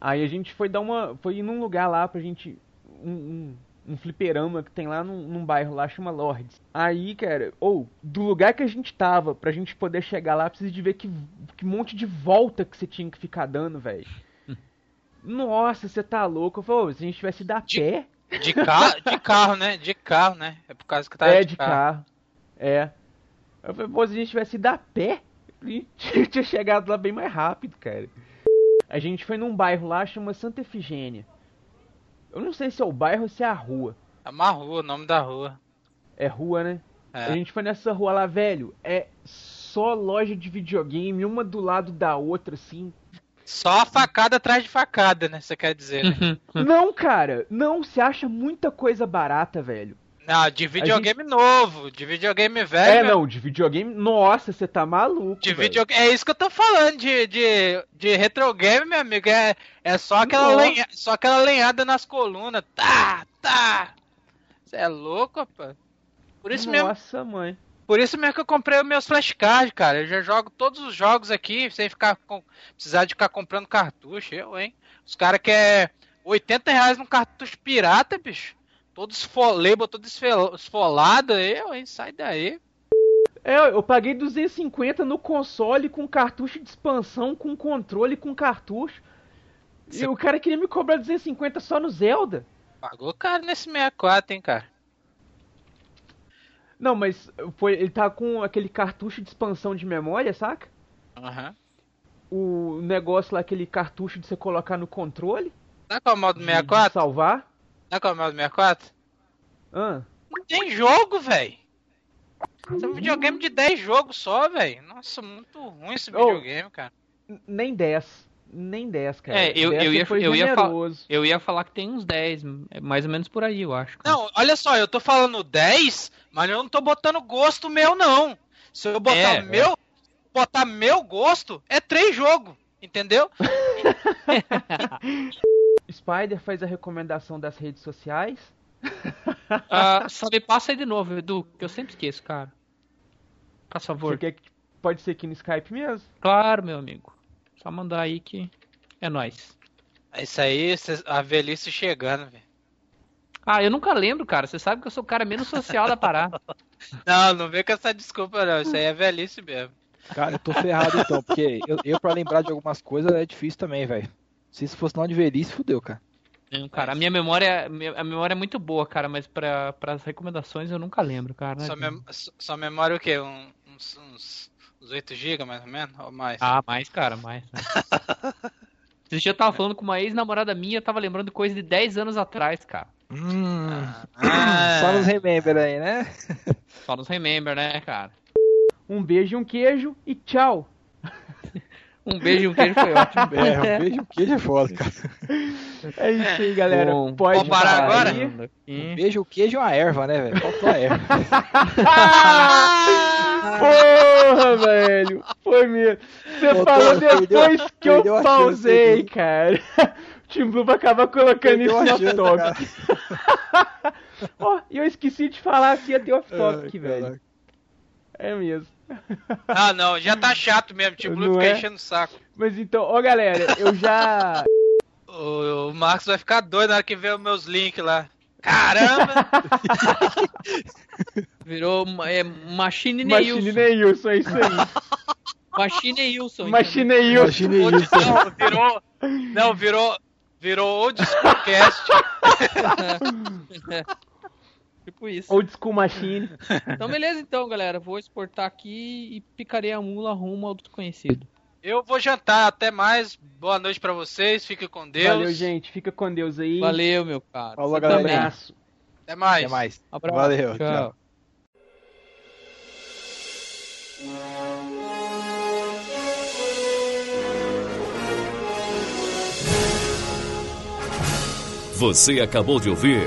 S2: Aí a gente foi dar uma. Foi ir num lugar lá pra gente. Um, um, um fliperama que tem lá num, num, bairro lá, chama Lords. Aí, cara, ou, do lugar que a gente tava, pra gente poder chegar lá, precisa de ver que, que monte de volta que você tinha que ficar dando, velho. Nossa, você tá louco. Eu falei, se a gente tivesse dar pé.
S3: De carro, de carro, né? De carro, né? É por causa que tá
S2: É, de, de carro. carro. É. Eu falei, pô, se a gente tivesse a pé, a gente tinha chegado lá bem mais rápido, cara. A gente foi num bairro lá, chama Santa Efigênia. Eu não sei se é o bairro ou se é a rua.
S3: É uma rua, o nome da rua.
S2: É rua, né? É. A gente foi nessa rua lá, velho. É só loja de videogame, uma do lado da outra, assim.
S3: Só facada atrás de facada, né? Você quer dizer, né?
S2: não, cara. Não, você acha muita coisa barata, velho.
S3: Não, de videogame gente... novo, de videogame velho.
S2: É, não, de videogame. Nossa, você tá maluco.
S3: De videogame. É isso que eu tô falando, de, de, de retro game, meu amigo. É, é só, aquela lenha... só aquela lenhada nas colunas. Tá, tá. Você é louco. Por isso
S2: Nossa,
S3: mesmo.
S2: Nossa, mãe.
S3: Por isso mesmo que eu comprei os meus flashcards, cara. Eu já jogo todos os jogos aqui, sem ficar com... precisar de ficar comprando cartucho. Eu, hein? Os caras querem 80 reais num cartucho pirata, bicho. Todo esfolebo, todo esfolado. Eu, hein? Sai daí.
S2: É, eu paguei 250 no console com cartucho de expansão, com controle com cartucho. E o cara queria me cobrar 250 só no Zelda.
S3: Pagou caro nesse 64, hein, cara.
S2: Não, mas foi, ele tá com aquele cartucho de expansão de memória, saca?
S3: Aham.
S2: O negócio lá, aquele cartucho de você colocar no controle.
S3: Sabe qual é o modo
S2: de-
S3: 64?
S2: De salvar.
S3: Sabe qual é o modo 64?
S2: Ah,
S3: Não tem jogo, velho. Esse é um videogame de 10 jogos só, velho. Nossa, muito ruim esse
S2: Oh.
S3: videogame, cara.
S2: n- nem 10. Nem 10, cara.
S5: É, eu-
S2: 10
S5: eu ia- eu ia. Eu ia falar que tem uns 10, é mais ou menos por aí, eu acho. cara.
S3: Não, olha só, eu tô falando 10, mas eu não tô botando gosto meu, não. Se eu botar
S5: É,
S3: meu, botar meu gosto, é três jogos, entendeu?
S2: Spider faz a recomendação das redes sociais.
S5: Ah, sabe, passa aí de novo, Edu, que eu sempre esqueço, cara. Por
S2: Você
S5: favor.
S2: quer que pode ser aqui no Skype mesmo?
S5: Claro, meu amigo. Só mandar aí que é nóis.
S3: Isso aí, a velhice chegando, velho.
S5: Ah, eu nunca lembro, cara. Você sabe que eu sou o cara menos social da parada.
S3: Não, não vem com essa desculpa, não. Isso aí é velhice mesmo.
S1: Cara, eu tô ferrado então, porque eu, eu pra lembrar de algumas coisas é difícil também, velho. Se isso fosse não de velhice, fudeu, cara.
S5: Não, cara, a minha memória, a memória é muito boa, cara, mas para as recomendações eu nunca lembro, cara.
S3: Sua, mem- su- sua memória é o quê? Um- uns, uns, uns 8 GB mais ou menos? Ou mais?
S5: Ah, mais, cara, mais. né? Esse dia eu tava falando com uma ex-namorada minha, eu tava lembrando de coisa de 10 anos atrás, cara.
S1: Hum,
S3: Ah,
S1: só nos remember aí, né?
S5: Só nos remember, né, cara?
S2: Um beijo e um queijo e tchau.
S5: Um beijo e um queijo foi ótimo.
S1: É, um beijo, queijo é foda, cara.
S2: É isso aí, galera.
S5: Bom,
S2: Pode
S3: vamos parar agora?
S2: aí.
S1: Um beijo, queijo e uma erva, né, velho? Faltou a erva.
S2: Porra, velho. Foi mesmo. Você falou
S1: Tony, perdeu-
S2: depois que eu pausei,
S1: chance,
S2: cara. O Team Blue vai acabar colocando isso no off-topic. Ó, e eu esqueci de falar que ia ter off-topic,
S1: Ai,
S2: velho. É mesmo.
S3: Ah, não, já tá chato mesmo. Tipo,
S2: Não
S3: fica
S2: é?
S3: enchendo o saco.
S2: Mas então, ó, galera, eu já.
S3: O, o Marcos vai ficar doido na hora que ver os meus links lá. Caramba!
S5: Virou é, Machine
S2: Machine
S5: Neilson.
S2: Neilson, é isso aí.
S5: Machine Neilson.
S2: Machine Neilson.
S3: Ou-
S1: isso.
S3: não, virou. Não, virou. Virou Old Schoolcast.
S5: Tipo isso.
S2: Old School Machine.
S5: Então, beleza, então, galera. Vou exportar aqui e picarei a mula rumo ao desconhecido.
S3: Eu vou jantar. Até mais. Boa noite pra vocês. Fiquem com Deus.
S2: Valeu, gente. Fica com Deus aí.
S5: Valeu, meu cara.
S1: Falou,
S5: Você
S1: galera.
S5: também.
S2: Abraço.
S3: Até mais.
S1: Até mais.
S5: Abraço.
S1: Valeu,
S5: Tchau.
S1: tchau.
S4: Você acabou de ouvir